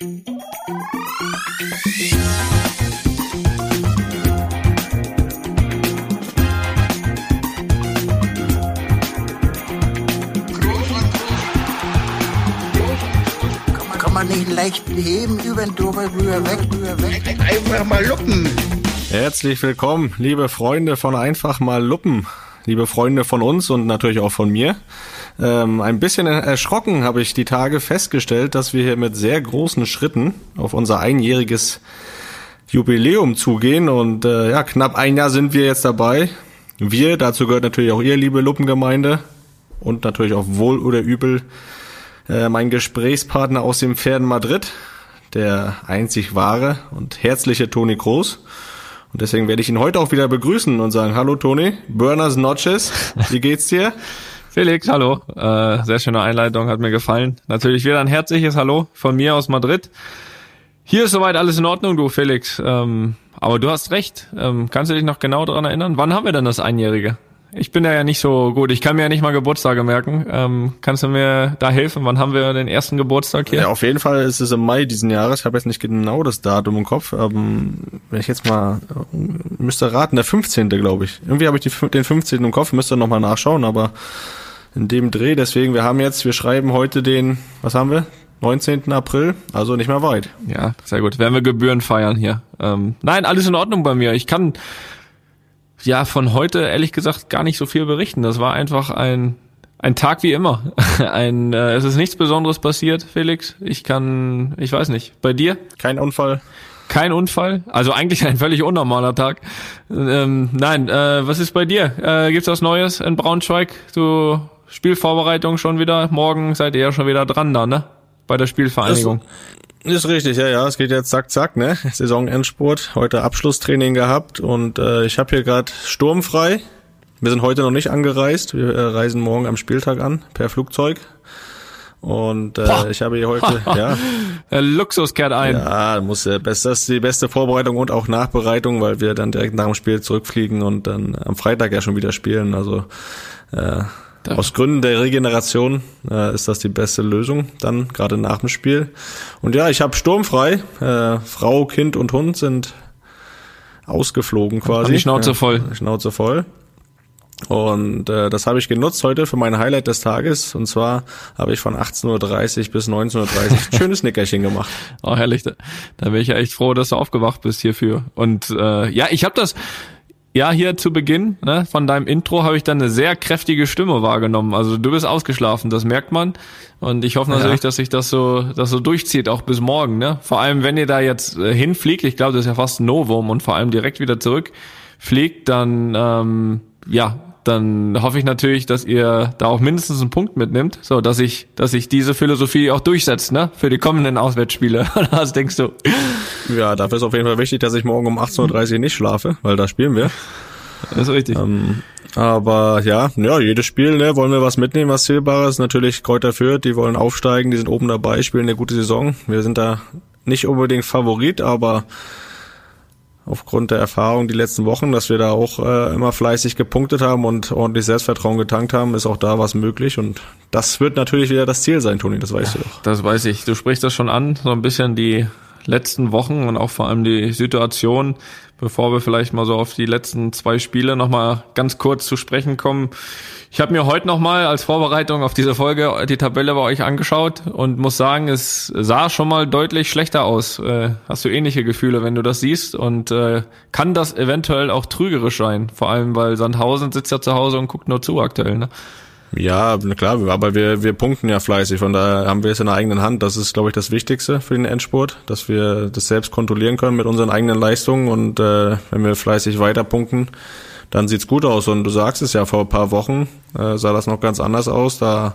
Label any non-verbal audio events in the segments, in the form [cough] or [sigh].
Kann man nicht leicht heben, über den drüber, rüber, weg, rüber, weg. Einfach mal luppen. Herzlich willkommen, liebe Freunde von Einfach mal Luppen, liebe Freunde von uns und natürlich auch von mir. Ähm, ein bisschen erschrocken habe ich die Tage festgestellt, dass wir hier mit sehr großen Schritten auf unser einjähriges Jubiläum zugehen und äh, ja, knapp ein Jahr sind wir jetzt dabei. Wir, dazu gehört natürlich auch ihr, liebe Luppengemeinde und natürlich auch wohl oder übel äh, mein Gesprächspartner aus dem Pferden Madrid, der einzig wahre und herzliche Toni Kroos. Und deswegen werde ich ihn heute auch wieder begrüßen und sagen, hallo Toni, Burners Notches, wie geht's dir? [laughs] Felix, hallo. Äh, sehr schöne Einleitung, hat mir gefallen. Natürlich wieder ein herzliches Hallo von mir aus Madrid. Hier ist soweit alles in Ordnung, du Felix. Ähm, aber du hast recht. Ähm, kannst du dich noch genau daran erinnern? Wann haben wir denn das Einjährige? Ich bin da ja nicht so gut. Ich kann mir ja nicht mal Geburtstage merken. Ähm, kannst du mir da helfen? Wann haben wir den ersten Geburtstag hier? Ja, auf jeden Fall ist es im Mai diesen Jahres. Ich habe jetzt nicht genau das Datum im Kopf. Ähm, wenn ich jetzt mal müsste raten, der 15. glaube ich. Irgendwie habe ich die, den 15. im Kopf, müsste noch mal nachschauen, aber in dem Dreh. Deswegen, wir haben jetzt, wir schreiben heute den, was haben wir? 19. April, also nicht mehr weit. Ja, sehr gut. Werden wir Gebühren feiern hier. Ähm, nein, alles in Ordnung bei mir. Ich kann ja von heute ehrlich gesagt gar nicht so viel berichten. Das war einfach ein ein Tag wie immer. [laughs] Ein äh, es ist nichts Besonderes passiert, Felix. Ich kann, ich weiß nicht. Bei dir? Kein Unfall. Kein Unfall, also eigentlich ein völlig unnormaler Tag. Ähm, nein, äh, was ist bei dir? Äh, gibt's was Neues in Braunschweig? Du Spielvorbereitung schon wieder. Morgen seid ihr ja schon wieder dran da, ne? Bei der Spielvereinigung. Das ist richtig, ja, ja. Es geht jetzt zack, zack, ne? Saisonendspurt. Heute Abschlusstraining gehabt und äh, ich habe hier gerade sturmfrei. Wir sind heute noch nicht angereist. Wir äh, reisen morgen am Spieltag an per Flugzeug. Und äh, ich habe hier heute, [laughs] ja. Der Luxus kehrt ein. Ja, muss äh, best, das ist die beste Vorbereitung und auch Nachbereitung, weil wir dann direkt nach dem Spiel zurückfliegen und dann am Freitag ja schon wieder spielen. Also äh, aus Gründen der Regeneration äh, ist das die beste Lösung, dann gerade nach dem Spiel. Und ja, ich habe sturmfrei. Äh, Frau, Kind und Hund sind ausgeflogen quasi. Haben die Schnauze voll. Ja, Schnauze voll. Und äh, das habe ich genutzt heute für mein Highlight des Tages. Und zwar habe ich von 18.30 Uhr bis 19.30 Uhr ein [laughs] schönes Nickerchen gemacht. Oh, herrlich. Da, da bin ich ja echt froh, dass du aufgewacht bist hierfür. Und äh, ja, ich habe das ja, hier zu Beginn ne, von deinem Intro habe ich dann eine sehr kräftige Stimme wahrgenommen. Also du bist ausgeschlafen, das merkt man. Und ich hoffe natürlich, ja. dass sich das so, das so durchzieht, auch bis morgen. Ne? Vor allem, wenn ihr da jetzt äh, hinfliegt, ich glaube, das ist ja fast ein Novum und vor allem direkt wieder zurückfliegt, dann ähm, ja, dann hoffe ich natürlich, dass ihr da auch mindestens einen Punkt mitnimmt, so dass ich, dass ich diese Philosophie auch durchsetzt, ne, für die kommenden Auswärtsspiele. [laughs] Was denkst du? Ja, dafür ist auf jeden Fall wichtig, dass ich morgen um 18.30 Uhr nicht schlafe, weil da spielen wir. Das ist richtig. Ähm, aber ja, ja, jedes Spiel, ne, wollen wir was mitnehmen, was Zählbares. Natürlich Kräuter Fürth, die wollen aufsteigen, die sind oben dabei, spielen eine gute Saison. Wir sind da nicht unbedingt Favorit, aber aufgrund der Erfahrung die letzten Wochen, dass wir da auch äh, immer fleißig gepunktet haben und ordentlich Selbstvertrauen getankt haben, ist auch da was möglich und das wird natürlich wieder das Ziel sein, Toni, das weißt ja, du doch. Das weiß ich. Du sprichst das schon an, so ein bisschen die letzten Wochen und auch vor allem die Situation, bevor wir vielleicht mal so auf die letzten zwei Spiele nochmal ganz kurz zu sprechen kommen. Ich habe mir heute nochmal als Vorbereitung auf diese Folge die Tabelle bei euch angeschaut und muss sagen, es sah schon mal deutlich schlechter aus. Äh, hast du ähnliche Gefühle, wenn du das siehst? Und äh, kann das eventuell auch trügerisch sein? Vor allem, weil Sandhausen sitzt ja zu Hause und guckt nur zu aktuell. Ne? Ja, klar, aber wir, wir punkten ja fleißig, von daher haben wir es in der eigenen Hand. Das ist, glaube ich, das Wichtigste für den Endspurt, dass wir das selbst kontrollieren können mit unseren eigenen Leistungen und äh, wenn wir fleißig weiter punkten, dann sieht's gut aus. Und du sagst es ja, vor ein paar Wochen äh, sah das noch ganz anders aus. Da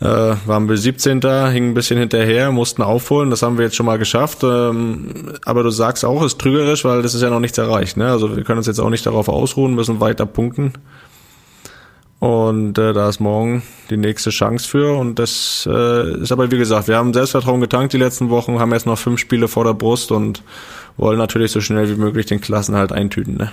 äh, waren wir 17. hingen ein bisschen hinterher, mussten aufholen. Das haben wir jetzt schon mal geschafft. Ähm, aber du sagst auch, es ist trügerisch, weil das ist ja noch nichts erreicht. Ne? Also wir können uns jetzt auch nicht darauf ausruhen, müssen weiter punkten. Und äh, da ist morgen die nächste Chance für. Und das äh, ist aber, wie gesagt, wir haben Selbstvertrauen getankt die letzten Wochen, haben jetzt noch fünf Spiele vor der Brust und wollen natürlich so schnell wie möglich den Klassen halt eintüten. Ne?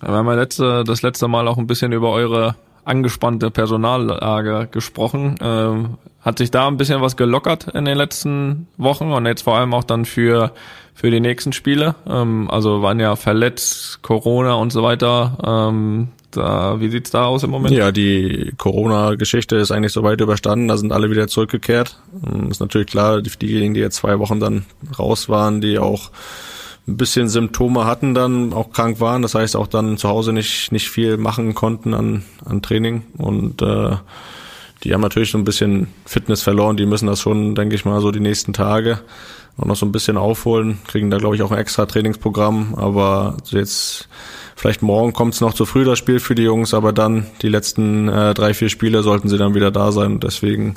Wir haben ja letzte, das letzte Mal auch ein bisschen über eure angespannte Personallage gesprochen. Ähm, hat sich da ein bisschen was gelockert in den letzten Wochen und jetzt vor allem auch dann für für die nächsten Spiele. Ähm, also waren ja verletzt, Corona und so weiter. Ähm, da, wie sieht's da aus im Moment? Ja, die Corona-Geschichte ist eigentlich soweit überstanden. Da sind alle wieder zurückgekehrt. Ähm, ist natürlich klar, diejenigen, die jetzt zwei Wochen dann raus waren, die auch ein bisschen Symptome hatten, dann auch krank waren. Das heißt auch dann zu Hause nicht nicht viel machen konnten an an Training und äh, die haben natürlich so ein bisschen Fitness verloren. Die müssen das schon, denke ich mal, so die nächsten Tage auch noch so ein bisschen aufholen. Kriegen da, glaube ich, auch ein extra Trainingsprogramm. Aber jetzt, vielleicht morgen kommt es noch zu früh, das Spiel für die Jungs. Aber dann, die letzten äh, drei, vier Spiele sollten sie dann wieder da sein. Und deswegen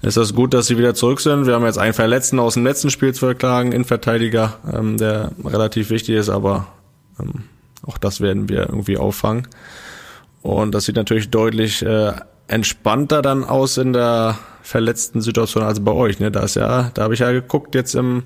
ist das gut, dass sie wieder zurück sind. Wir haben jetzt einen Verletzten aus dem letzten Spiel zu verklagen, Innenverteidiger, ähm, der relativ wichtig ist. Aber ähm, auch das werden wir irgendwie auffangen. Und das sieht natürlich deutlich äh, entspannter dann aus in der verletzten Situation als bei euch. Ne? Da ist ja, da habe ich ja geguckt jetzt im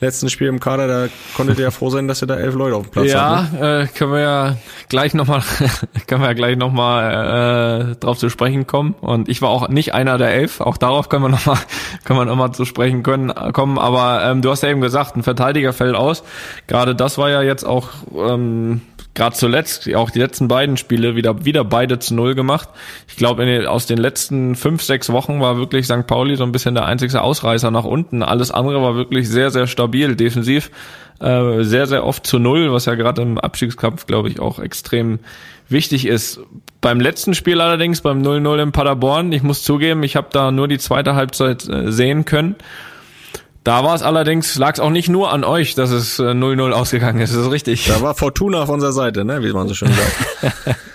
letzten Spiel im Kader, da konntet ihr ja froh sein, dass ihr da elf Leute auf dem Platz ja, habt. Ja, ne? äh, können wir ja gleich nochmal, [laughs] können wir ja gleich nochmal äh, drauf zu sprechen kommen. Und ich war auch nicht einer der elf. Auch darauf können wir nochmal, [laughs] können wir nochmal zu sprechen können kommen. Aber ähm, du hast ja eben gesagt, ein Verteidiger fällt aus. Gerade das war ja jetzt auch ähm, gerade zuletzt, auch die letzten beiden Spiele, wieder, wieder beide zu Null gemacht. Ich glaube, aus den letzten fünf, sechs Wochen war wirklich St. Pauli so ein bisschen der einzige Ausreißer nach unten. Alles andere war wirklich sehr, sehr stabil defensiv. Äh, sehr, sehr oft zu Null, was ja gerade im Abstiegskampf, glaube ich, auch extrem wichtig ist. Beim letzten Spiel allerdings, beim 0-0 in Paderborn, ich muss zugeben, ich habe da nur die zweite Halbzeit äh, sehen können. Da war es allerdings, lag es auch nicht nur an euch, dass es 0-0 äh, ausgegangen ist, das ist richtig. Da war Fortuna auf unserer Seite, ne, wie man so schön sagt. [laughs]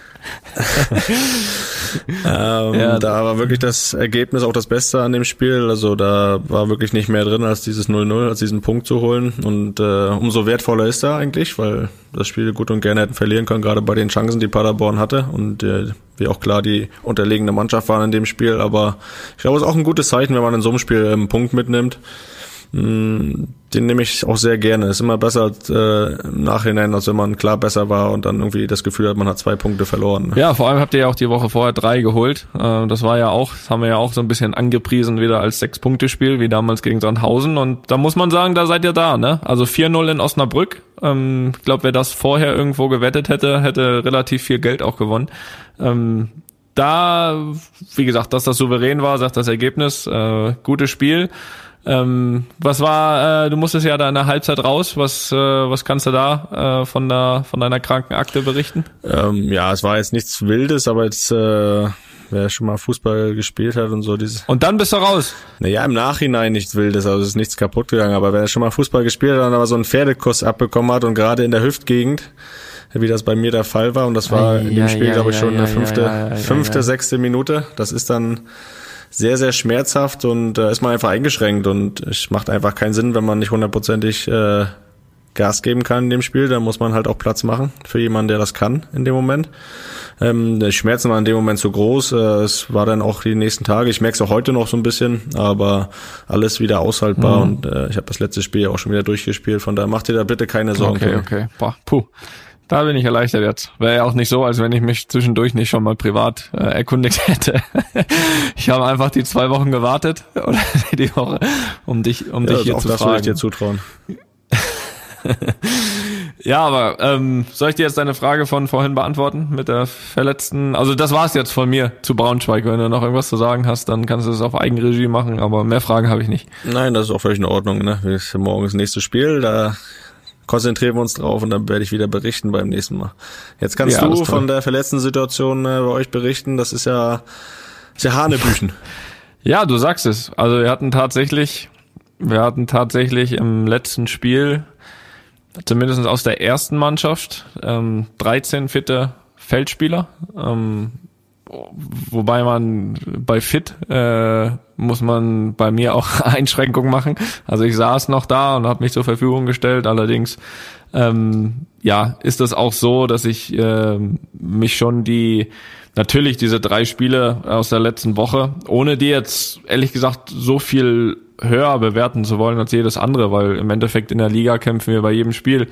ähm, ja. Da war wirklich das Ergebnis auch das Beste an dem Spiel. Also da war wirklich nicht mehr drin, als dieses 0-0, als diesen Punkt zu holen. Und äh, umso wertvoller ist er eigentlich, weil das Spiel gut und gerne hätten verlieren können, gerade bei den Chancen, die Paderborn hatte. Und äh, wie auch klar die unterlegene Mannschaft waren in dem Spiel. Aber ich glaube, es ist auch ein gutes Zeichen, wenn man in so einem Spiel einen Punkt mitnimmt. Mm, den nehme ich auch sehr gerne. Ist immer besser äh, im Nachhinein, als wenn man klar besser war und dann irgendwie das Gefühl hat, man hat zwei Punkte verloren. Ja, vor allem habt ihr ja auch die Woche vorher drei geholt. Äh, das war ja auch, das haben wir ja auch so ein bisschen angepriesen wieder als Sechs-Punkte-Spiel, wie damals gegen Sandhausen. Und da muss man sagen, da seid ihr da, ne? Also 4-0 in Osnabrück. Ähm, ich glaube, wer das vorher irgendwo gewettet hätte, hätte relativ viel Geld auch gewonnen. Ähm, da, wie gesagt, dass das souverän war, sagt das Ergebnis. Äh, gutes Spiel. Ähm, was war, äh, du musstest ja da in der Halbzeit raus, was, äh, was kannst du da äh, von, der, von deiner Krankenakte berichten? Ähm, ja, es war jetzt nichts Wildes, aber jetzt, äh, wer schon mal Fußball gespielt hat und so dieses. Und dann bist du raus? Naja, im Nachhinein nichts Wildes, also es ist nichts kaputt gegangen, aber wer schon mal Fußball gespielt hat und aber so einen Pferdekuss abbekommen hat und gerade in der Hüftgegend, wie das bei mir der Fall war, und das war in dem Spiel, ja, glaube ich, schon ja, eine fünfte, fünfte, sechste Minute. Das ist dann sehr, sehr schmerzhaft und äh, ist man einfach eingeschränkt und es macht einfach keinen Sinn, wenn man nicht hundertprozentig äh, Gas geben kann in dem Spiel, dann muss man halt auch Platz machen für jemanden, der das kann in dem Moment. Ähm, die Schmerzen waren in dem Moment zu groß. Äh, es war dann auch die nächsten Tage. Ich merke es auch heute noch so ein bisschen, aber alles wieder aushaltbar mhm. und äh, ich habe das letzte Spiel auch schon wieder durchgespielt. Von daher macht ihr da bitte keine Sorgen. Okay, okay. Boah, puh. Da bin ich erleichtert jetzt. Wäre ja auch nicht so, als wenn ich mich zwischendurch nicht schon mal privat äh, erkundigt [laughs] hätte. ich habe einfach die zwei Wochen gewartet [laughs] oder die Woche, um dich, um ja, dich hier auch zu das fragen. Soll ich dir zutrauen. [laughs] ja, aber ähm, soll ich dir jetzt deine Frage von vorhin beantworten mit der verletzten? Also das war's jetzt von mir zu Braunschweig. Wenn du noch irgendwas zu sagen hast, dann kannst du es auf Eigenregie machen. Aber mehr Fragen habe ich nicht. Nein, das ist auch völlig in Ordnung. Ne? Morgen ist das nächste Spiel. Da konzentrieren wir uns drauf und dann werde ich wieder berichten beim nächsten Mal. Jetzt kannst ja, du von der verletzten Situation äh, bei euch berichten. Das ist ja, ist ja Hanebüchen. [laughs] Ja, du sagst es. Also wir hatten tatsächlich, wir hatten tatsächlich im letzten Spiel, zumindest aus der ersten Mannschaft, ähm, 13 fitte Feldspieler. Ähm, wobei man bei Fit äh, muss man bei mir auch [laughs] Einschränkungen machen. Also ich saß noch da und habe mich zur Verfügung gestellt. Allerdings ähm, ja ist das auch so, dass ich äh, mich schon die natürlich diese drei Spiele aus der letzten Woche, ohne die jetzt ehrlich gesagt so viel höher bewerten zu wollen als jedes andere, weil im Endeffekt in der Liga kämpfen wir bei jedem Spiel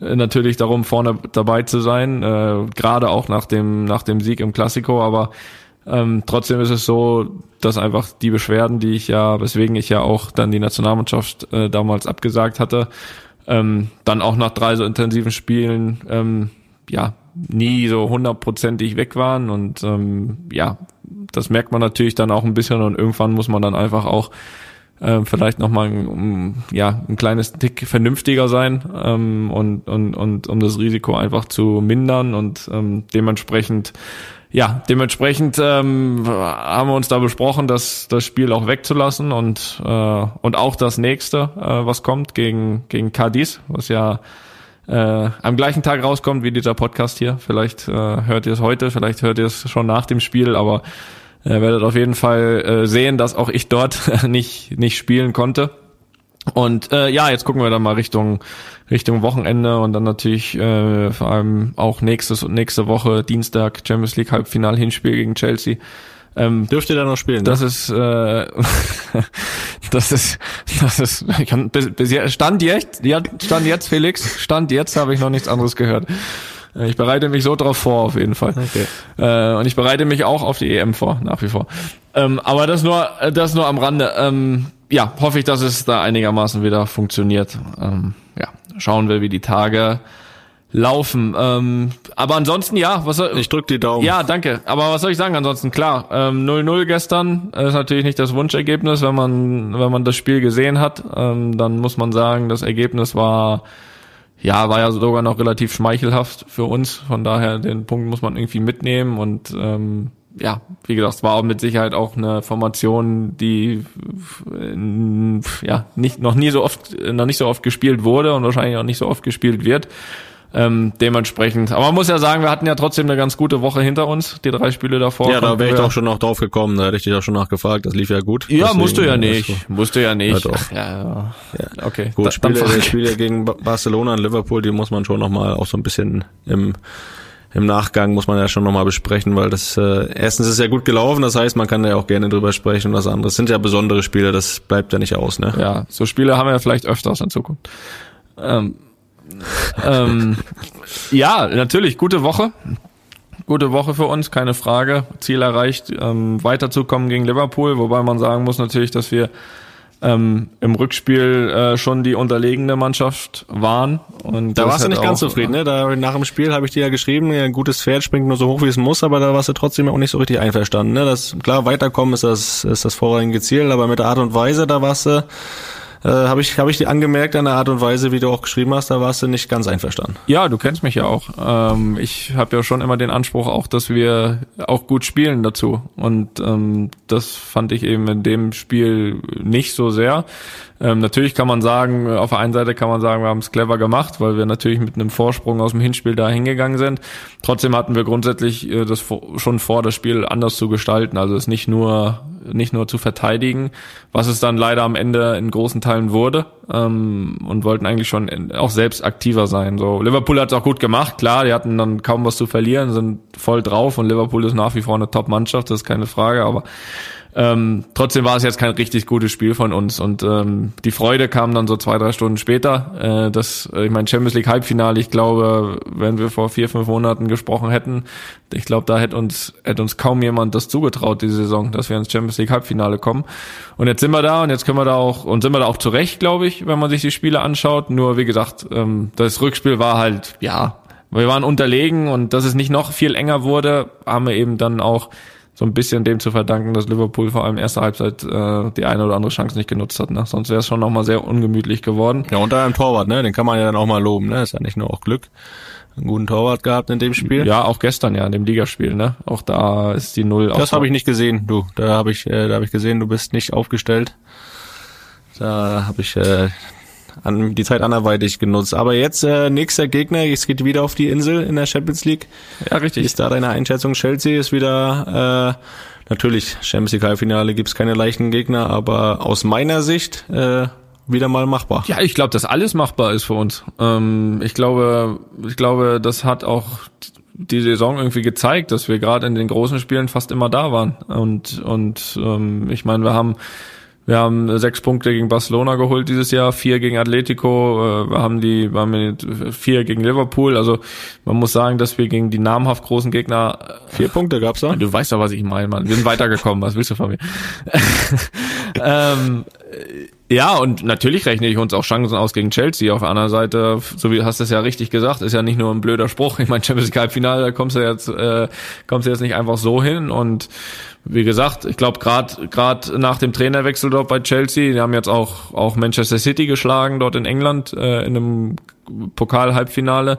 natürlich darum, vorne dabei zu sein, äh, gerade auch nach dem, nach dem Sieg im Klassiko, aber ähm, trotzdem ist es so, dass einfach die Beschwerden, die ich ja, weswegen ich ja auch dann die Nationalmannschaft äh, damals abgesagt hatte, ähm, dann auch nach drei so intensiven Spielen ähm, ja nie so hundertprozentig weg waren. Und ähm, ja, das merkt man natürlich dann auch ein bisschen und irgendwann muss man dann einfach auch äh, vielleicht nochmal ein, ja, ein kleines Tick vernünftiger sein ähm, und, und, und um das Risiko einfach zu mindern und ähm, dementsprechend ja, dementsprechend ähm, haben wir uns da besprochen, dass das Spiel auch wegzulassen und äh, und auch das nächste, äh, was kommt gegen gegen Cadiz, was ja äh, am gleichen Tag rauskommt wie dieser Podcast hier. Vielleicht äh, hört ihr es heute, vielleicht hört ihr es schon nach dem Spiel, aber ihr werdet auf jeden Fall äh, sehen, dass auch ich dort [laughs] nicht nicht spielen konnte. Und äh, ja, jetzt gucken wir dann mal Richtung Richtung Wochenende und dann natürlich äh, vor allem auch nächstes und nächste Woche Dienstag Champions League Halbfinal Hinspiel gegen Chelsea. Ähm, Dürft ihr da noch spielen? Das ne? ist äh, [laughs] das ist das ist ich kann, bis, bis jetzt, stand jetzt stand jetzt Felix stand jetzt habe ich noch nichts anderes gehört. Äh, ich bereite mich so drauf vor, auf jeden Fall. Okay. Äh, und ich bereite mich auch auf die EM vor, nach wie vor. Ähm, aber das nur, das nur am Rande. Ähm, ja, hoffe ich, dass es da einigermaßen wieder funktioniert. Ähm, ja, schauen wir, wie die Tage laufen. Ähm, aber ansonsten, ja, was soll, Ich drück die Daumen. Ja, danke. Aber was soll ich sagen ansonsten? Klar, 0-0 ähm, gestern ist natürlich nicht das Wunschergebnis, wenn man, wenn man das Spiel gesehen hat. Ähm, dann muss man sagen, das Ergebnis war, ja, war ja sogar noch relativ schmeichelhaft für uns. Von daher, den Punkt muss man irgendwie mitnehmen und ähm, ja, wie gesagt, es war auch mit Sicherheit auch eine Formation, die ja nicht noch nie so oft, noch nicht so oft gespielt wurde und wahrscheinlich auch nicht so oft gespielt wird. Ähm, dementsprechend. Aber man muss ja sagen, wir hatten ja trotzdem eine ganz gute Woche hinter uns, die drei Spiele davor. Ja, da wäre ich doch schon noch drauf gekommen, da hätte ich dich auch schon nachgefragt, das lief ja gut. Ja, Deswegen, musst du ja nicht. Also, musst du ja nicht. Ja, doch. Ja, ja. ja. Okay. Gut, da, Spiele, Spiele gegen Barcelona und Liverpool, die muss man schon nochmal auch so ein bisschen im im Nachgang muss man ja schon nochmal besprechen, weil das äh, erstens ist ja gut gelaufen, das heißt, man kann ja auch gerne drüber sprechen und das andere sind ja besondere Spiele, das bleibt ja nicht aus, ne? Ja, so Spiele haben wir ja vielleicht öfters in Zukunft. Ähm, ähm, ja, natürlich, gute Woche. Gute Woche für uns, keine Frage. Ziel erreicht, ähm, weiterzukommen gegen Liverpool, wobei man sagen muss natürlich, dass wir ähm, im Rückspiel äh, schon die unterlegene Mannschaft waren. Und da warst du nicht ganz zufrieden, ne? Da, nach dem Spiel habe ich dir ja geschrieben, ein gutes Pferd springt nur so hoch, wie es muss, aber da warst du trotzdem auch nicht so richtig einverstanden. Ne? Das, klar, weiterkommen ist das, ist das vorrangige Ziel, aber mit der Art und Weise, da warst du äh, habe ich, hab ich dir angemerkt an der Art und Weise, wie du auch geschrieben hast, da warst du nicht ganz einverstanden. Ja, du kennst mich ja auch. Ähm, ich habe ja schon immer den Anspruch auch, dass wir auch gut spielen dazu. Und ähm, das fand ich eben in dem Spiel nicht so sehr. Ähm, natürlich kann man sagen, auf der einen Seite kann man sagen, wir haben es clever gemacht, weil wir natürlich mit einem Vorsprung aus dem Hinspiel da hingegangen sind. Trotzdem hatten wir grundsätzlich äh, das schon vor, das Spiel anders zu gestalten. Also es nicht nur nicht nur zu verteidigen, was es dann leider am Ende in großen Teilen wurde ähm, und wollten eigentlich schon auch selbst aktiver sein. So Liverpool hat es auch gut gemacht, klar, die hatten dann kaum was zu verlieren, sind voll drauf und Liverpool ist nach wie vor eine Top-Mannschaft, das ist keine Frage, aber ähm, trotzdem war es jetzt kein richtig gutes Spiel von uns und ähm, die Freude kam dann so zwei, drei Stunden später. Äh, das, ich meine, Champions League Halbfinale, ich glaube, wenn wir vor vier, fünf Monaten gesprochen hätten, ich glaube, da hätte uns, hätte uns kaum jemand das zugetraut, diese Saison, dass wir ins Champions League Halbfinale kommen. Und jetzt sind wir da und jetzt können wir da auch, und sind wir da auch zurecht, glaube ich, wenn man sich die Spiele anschaut. Nur, wie gesagt, ähm, das Rückspiel war halt, ja, wir waren unterlegen und dass es nicht noch viel enger wurde, haben wir eben dann auch so ein bisschen dem zu verdanken, dass Liverpool vor allem erste Halbzeit äh, die eine oder andere Chance nicht genutzt hat. Ne? Sonst wäre es schon nochmal sehr ungemütlich geworden. Ja, unter einem Torwart, ne? Den kann man ja dann auch mal loben, ne? Ist ja nicht nur auch Glück. Einen guten Torwart gehabt in dem Spiel. Ja, auch gestern ja in dem Ligaspiel, ne? Auch da ist die Null. Das habe ich nicht gesehen, du. Da habe ich, äh, da habe ich gesehen, du bist nicht aufgestellt. Da habe ich äh, an, die Zeit anderweitig genutzt. Aber jetzt äh, nächster Gegner, es geht wieder auf die Insel in der Champions League. Ja, richtig. Wie ist da deine Einschätzung? Chelsea ist wieder äh, natürlich Champions League Halbfinale gibt's keine leichten Gegner, aber aus meiner Sicht äh, wieder mal machbar. Ja, ich glaube, dass alles machbar ist für uns. Ähm, ich glaube, ich glaube, das hat auch die Saison irgendwie gezeigt, dass wir gerade in den großen Spielen fast immer da waren. Und und ähm, ich meine, wir haben Wir haben sechs Punkte gegen Barcelona geholt dieses Jahr, vier gegen Atletico, äh, wir haben die, wir haben vier gegen Liverpool. Also man muss sagen, dass wir gegen die namhaft großen Gegner vier Punkte gab's da. Du weißt doch, was ich meine, Mann. Wir sind weitergekommen. Was willst du von mir? [laughs] ähm, ja, und natürlich rechne ich uns auch Chancen aus gegen Chelsea. Auf der anderen Seite, so wie hast du es ja richtig gesagt, ist ja nicht nur ein blöder Spruch. Ich meine, Champions League Halbfinale, da kommst du jetzt, äh, kommst du jetzt nicht einfach so hin und wie gesagt, ich glaube gerade gerade nach dem Trainerwechsel dort bei Chelsea, die haben jetzt auch auch Manchester City geschlagen dort in England äh, in einem Pokal-Halbfinale.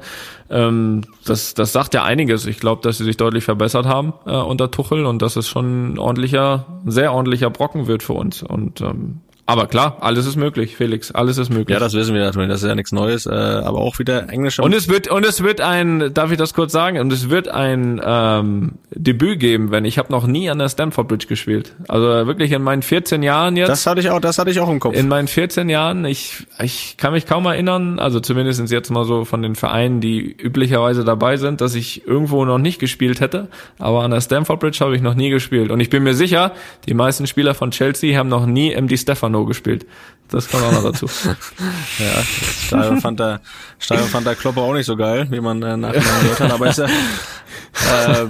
Ähm, das das sagt ja einiges. Ich glaube, dass sie sich deutlich verbessert haben äh, unter Tuchel und dass es schon ein ordentlicher, sehr ordentlicher Brocken wird für uns. Und ähm, aber klar, alles ist möglich, Felix, alles ist möglich. Ja, das wissen wir natürlich, das ist ja nichts Neues, äh, aber auch wieder englischer. Und es wird und es wird ein, darf ich das kurz sagen, und es wird ein ähm, Debüt geben, wenn ich habe noch nie an der Stamford Bridge gespielt. Also wirklich in meinen 14 Jahren jetzt. Das hatte ich auch, das hatte ich auch im Kopf. In meinen 14 Jahren, ich ich kann mich kaum erinnern, also zumindest jetzt mal so von den Vereinen, die üblicherweise dabei sind, dass ich irgendwo noch nicht gespielt hätte, aber an der Stamford Bridge habe ich noch nie gespielt und ich bin mir sicher, die meisten Spieler von Chelsea haben noch nie MD Stefano Stefano gespielt. Das kommt auch noch dazu. [laughs] ja, Stadion fand der, Stadion fand der Klopper auch nicht so geil, wie man äh, nachher gehört hat, aber ist ja, äh,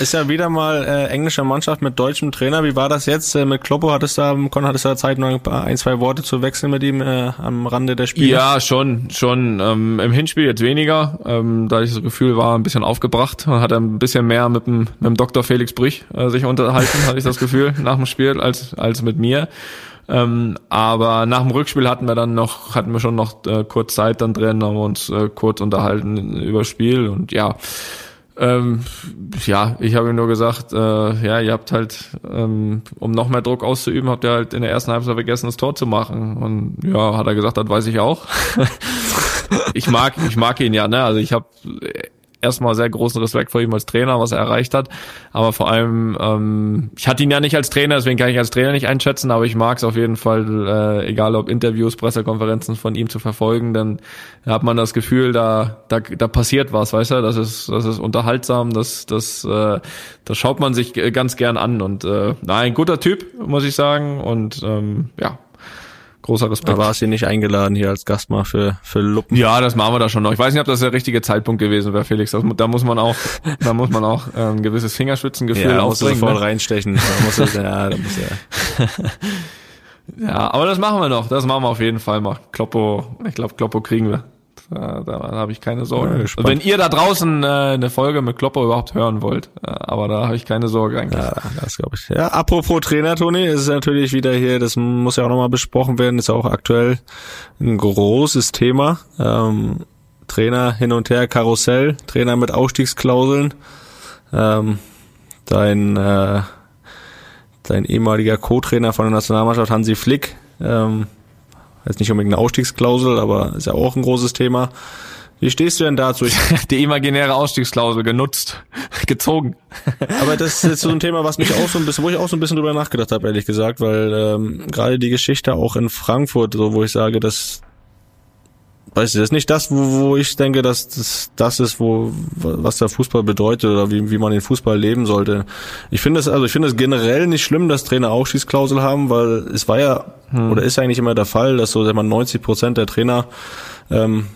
ist ja wieder mal äh, englische Mannschaft mit deutschem Trainer. Wie war das jetzt äh, mit Kloppo? Hattest du da, Con, hattest du da Zeit, noch ein, zwei Worte zu wechseln mit ihm äh, am Rande der Spiele? Ja, schon, schon. Ähm, Im Hinspiel jetzt weniger, ähm, da ich das Gefühl war, ein bisschen aufgebracht. Man hat ein bisschen mehr mit dem, mit dem Dr. Felix Brüch äh, sich unterhalten, hatte ich das Gefühl, nach dem Spiel, als, als mit mir. Ähm, aber nach dem Rückspiel hatten wir dann noch, hatten wir schon noch äh, kurz Zeit dann drin, haben wir uns äh, kurz unterhalten über Spiel und ja, ähm, ja, ich habe ihm nur gesagt, äh, ja, ihr habt halt, ähm, um noch mehr Druck auszuüben, habt ihr halt in der ersten Halbzeit vergessen, das Tor zu machen. Und ja, hat er gesagt, das weiß ich auch. [laughs] ich mag, ich mag ihn ja, ne? Also ich habe erstmal sehr großen Respekt vor ihm als Trainer, was er erreicht hat. Aber vor allem, ähm, ich hatte ihn ja nicht als Trainer, deswegen kann ich als Trainer nicht einschätzen, aber ich mag es auf jeden Fall, äh, egal ob Interviews, Pressekonferenzen von ihm zu verfolgen, dann hat man das Gefühl, da, da, da passiert was, weißt du, das ist, das ist unterhaltsam, das, das, äh, das schaut man sich ganz gern an und äh, nein, guter Typ, muss ich sagen. Und ähm, ja, großer Respekt. Da war sie nicht eingeladen hier als Gast mal für, für Luppen. Ja, das machen wir da schon noch. Ich weiß nicht, ob das der richtige Zeitpunkt gewesen wäre, Felix. Das, da muss man auch, da muss man auch äh, ein gewisses Fingerspitzengefühl ja, aufbringen. voll ne? reinstechen. Da muss es, ja, da muss er. [laughs] ja, aber das machen wir noch. Das machen wir auf jeden Fall mal. Kloppo, ich glaube, Kloppo kriegen wir. Da, da habe ich keine Sorge. Ja, also wenn ihr da draußen äh, eine Folge mit Kloppo überhaupt hören wollt, äh, aber da habe ich keine Sorge eigentlich. Ja, das glaube ich. Ja, apropos Trainer, Toni, ist natürlich wieder hier, das muss ja auch nochmal besprochen werden, ist auch aktuell ein großes Thema. Ähm, Trainer hin und her, Karussell, Trainer mit Ausstiegsklauseln. Ähm, dein, äh, dein ehemaliger Co-Trainer von der Nationalmannschaft, Hansi Flick, ähm, Jetzt nicht unbedingt eine Ausstiegsklausel, aber ist ja auch ein großes Thema. Wie stehst du denn dazu? [laughs] Die imaginäre Ausstiegsklausel genutzt, [laughs] gezogen. Aber das ist jetzt so ein Thema, was mich auch so ein bisschen, wo ich auch so ein bisschen drüber nachgedacht habe, ehrlich gesagt, weil ähm, gerade die Geschichte auch in Frankfurt, so wo ich sage, dass weiß ich, das ist nicht das, wo, wo ich denke, dass das das ist, wo was der Fußball bedeutet oder wie, wie man den Fußball leben sollte. Ich finde es also ich finde es generell nicht schlimm, dass Trainer auch Schießklausel haben, weil es war ja hm. oder ist eigentlich immer der Fall, dass so sag mal 90 Prozent der Trainer ähm,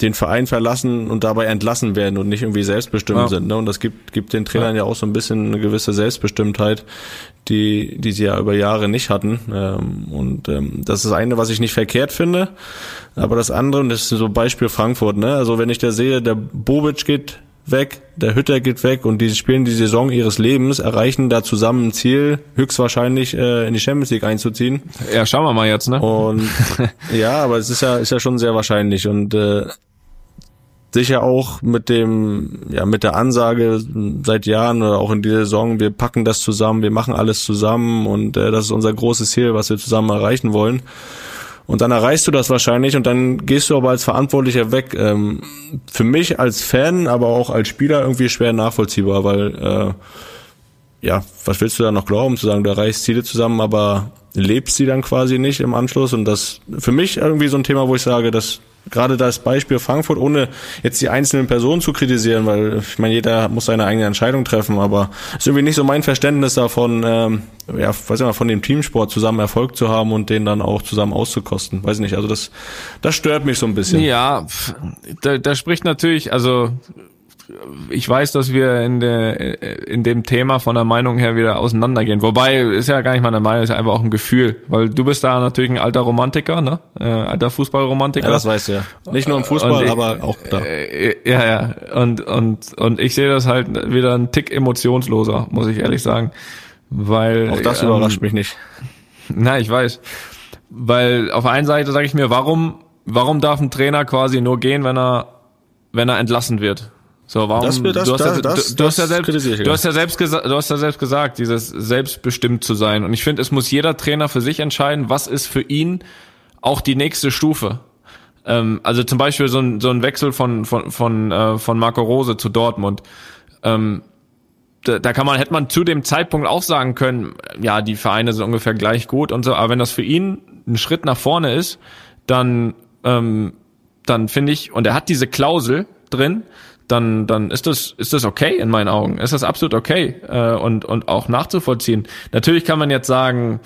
den Verein verlassen und dabei entlassen werden und nicht irgendwie selbstbestimmt ja. sind. Ne? Und das gibt, gibt den Trainern ja. ja. auch so ein bisschen eine gewisse Selbstbestimmtheit, die, die sie ja über Jahre nicht hatten. Ähm, und ähm, das ist das eine, was ich nicht verkehrt finde. Aber das andere, und das ist so Beispiel Frankfurt, ne? Also wenn ich da sehe, der Bobic geht weg, der Hütter geht weg und die spielen die Saison ihres Lebens, erreichen da zusammen ein Ziel, höchstwahrscheinlich äh, in die Champions League einzuziehen. Ja, schauen wir mal jetzt, ne? Und [laughs] ja, aber es ist ja ist ja schon sehr wahrscheinlich und äh, sicher auch mit dem, ja, mit der Ansage seit Jahren oder auch in dieser Saison, wir packen das zusammen, wir machen alles zusammen und äh, das ist unser großes Ziel, was wir zusammen erreichen wollen. Und dann erreichst du das wahrscheinlich und dann gehst du aber als Verantwortlicher weg. Ähm, für mich als Fan, aber auch als Spieler irgendwie schwer nachvollziehbar, weil äh, ja, was willst du da noch glauben, zu sagen, du erreichst Ziele zusammen, aber lebst sie dann quasi nicht im Anschluss und das für mich irgendwie so ein Thema, wo ich sage, das gerade das Beispiel Frankfurt, ohne jetzt die einzelnen Personen zu kritisieren, weil ich meine, jeder muss seine eigene Entscheidung treffen, aber ist irgendwie nicht so mein Verständnis davon, ähm, ja, weiß ich mal, von dem Teamsport zusammen Erfolg zu haben und den dann auch zusammen auszukosten. Weiß ich nicht, also das, das stört mich so ein bisschen. Ja, da, da spricht natürlich, also ich weiß, dass wir in, der, in dem Thema von der Meinung her wieder auseinandergehen. Wobei, ist ja gar nicht meine Meinung, ist einfach auch ein Gefühl. Weil du bist da natürlich ein alter Romantiker, ne? Äh, alter Fußballromantiker. Ja, das weißt du ja. Nicht nur im Fußball, ich, aber auch da. Äh, ja, ja. Und, und, und ich sehe das halt wieder ein Tick emotionsloser, muss ich ehrlich sagen. Weil. Auch das ähm, überrascht mich nicht. Na, ich weiß. Weil auf der einen Seite sage ich mir, warum, warum darf ein Trainer quasi nur gehen, wenn er, wenn er entlassen wird? So, warum? Das, das, du, hast ja, das, du, du hast ja selbst, du hast ja selbst gesagt, du hast ja selbst gesagt, dieses selbstbestimmt zu sein. Und ich finde, es muss jeder Trainer für sich entscheiden, was ist für ihn auch die nächste Stufe. Ähm, also zum Beispiel so ein, so ein Wechsel von von von äh, von Marco Rose zu Dortmund. Ähm, da, da kann man hätte man zu dem Zeitpunkt auch sagen können, ja, die Vereine sind ungefähr gleich gut und so. Aber wenn das für ihn ein Schritt nach vorne ist, dann ähm, dann finde ich und er hat diese Klausel drin dann, dann ist das, ist das okay in meinen Augen. Ist das absolut okay äh, und, und auch nachzuvollziehen. Natürlich kann man jetzt sagen,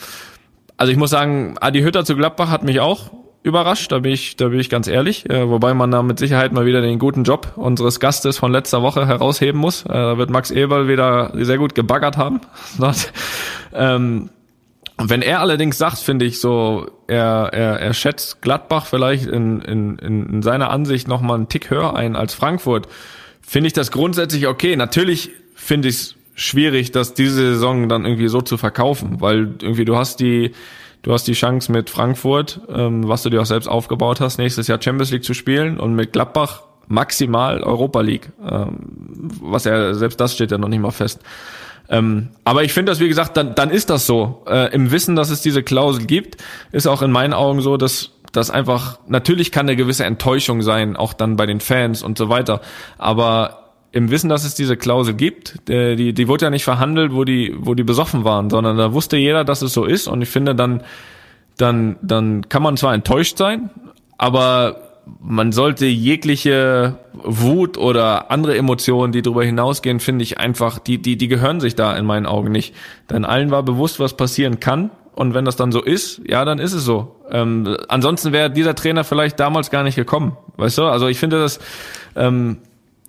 also ich muss sagen, Adi Hütter zu Gladbach hat mich auch überrascht, da bin ich, da bin ich ganz ehrlich, äh, wobei man da mit Sicherheit mal wieder den guten Job unseres Gastes von letzter Woche herausheben muss. Äh, da wird Max Eberl wieder sehr gut gebaggert haben. [laughs] ähm, wenn er allerdings sagt, finde ich so, er, er, er schätzt Gladbach vielleicht in, in, in seiner Ansicht noch mal einen Tick höher ein als Frankfurt, finde ich das grundsätzlich okay. Natürlich finde ich es schwierig, dass diese Saison dann irgendwie so zu verkaufen, weil irgendwie du hast die, du hast die Chance mit Frankfurt, ähm, was du dir auch selbst aufgebaut hast, nächstes Jahr Champions League zu spielen und mit Gladbach maximal Europa League. Ähm, was er, selbst das steht ja noch nicht mal fest. Ähm, aber ich finde das, wie gesagt, dann, dann ist das so. Äh, Im Wissen, dass es diese Klausel gibt, ist auch in meinen Augen so, dass das einfach, natürlich kann eine gewisse Enttäuschung sein, auch dann bei den Fans und so weiter. Aber im Wissen, dass es diese Klausel gibt, die, die, die wurde ja nicht verhandelt, wo die, wo die besoffen waren, sondern da wusste jeder, dass es so ist. Und ich finde, dann, dann, dann kann man zwar enttäuscht sein, aber man sollte jegliche Wut oder andere Emotionen, die darüber hinausgehen, finde ich einfach, die, die, die gehören sich da in meinen Augen nicht. Denn allen war bewusst, was passieren kann. Und wenn das dann so ist, ja, dann ist es so. Ähm, ansonsten wäre dieser Trainer vielleicht damals gar nicht gekommen. Weißt du? Also ich finde das, ähm,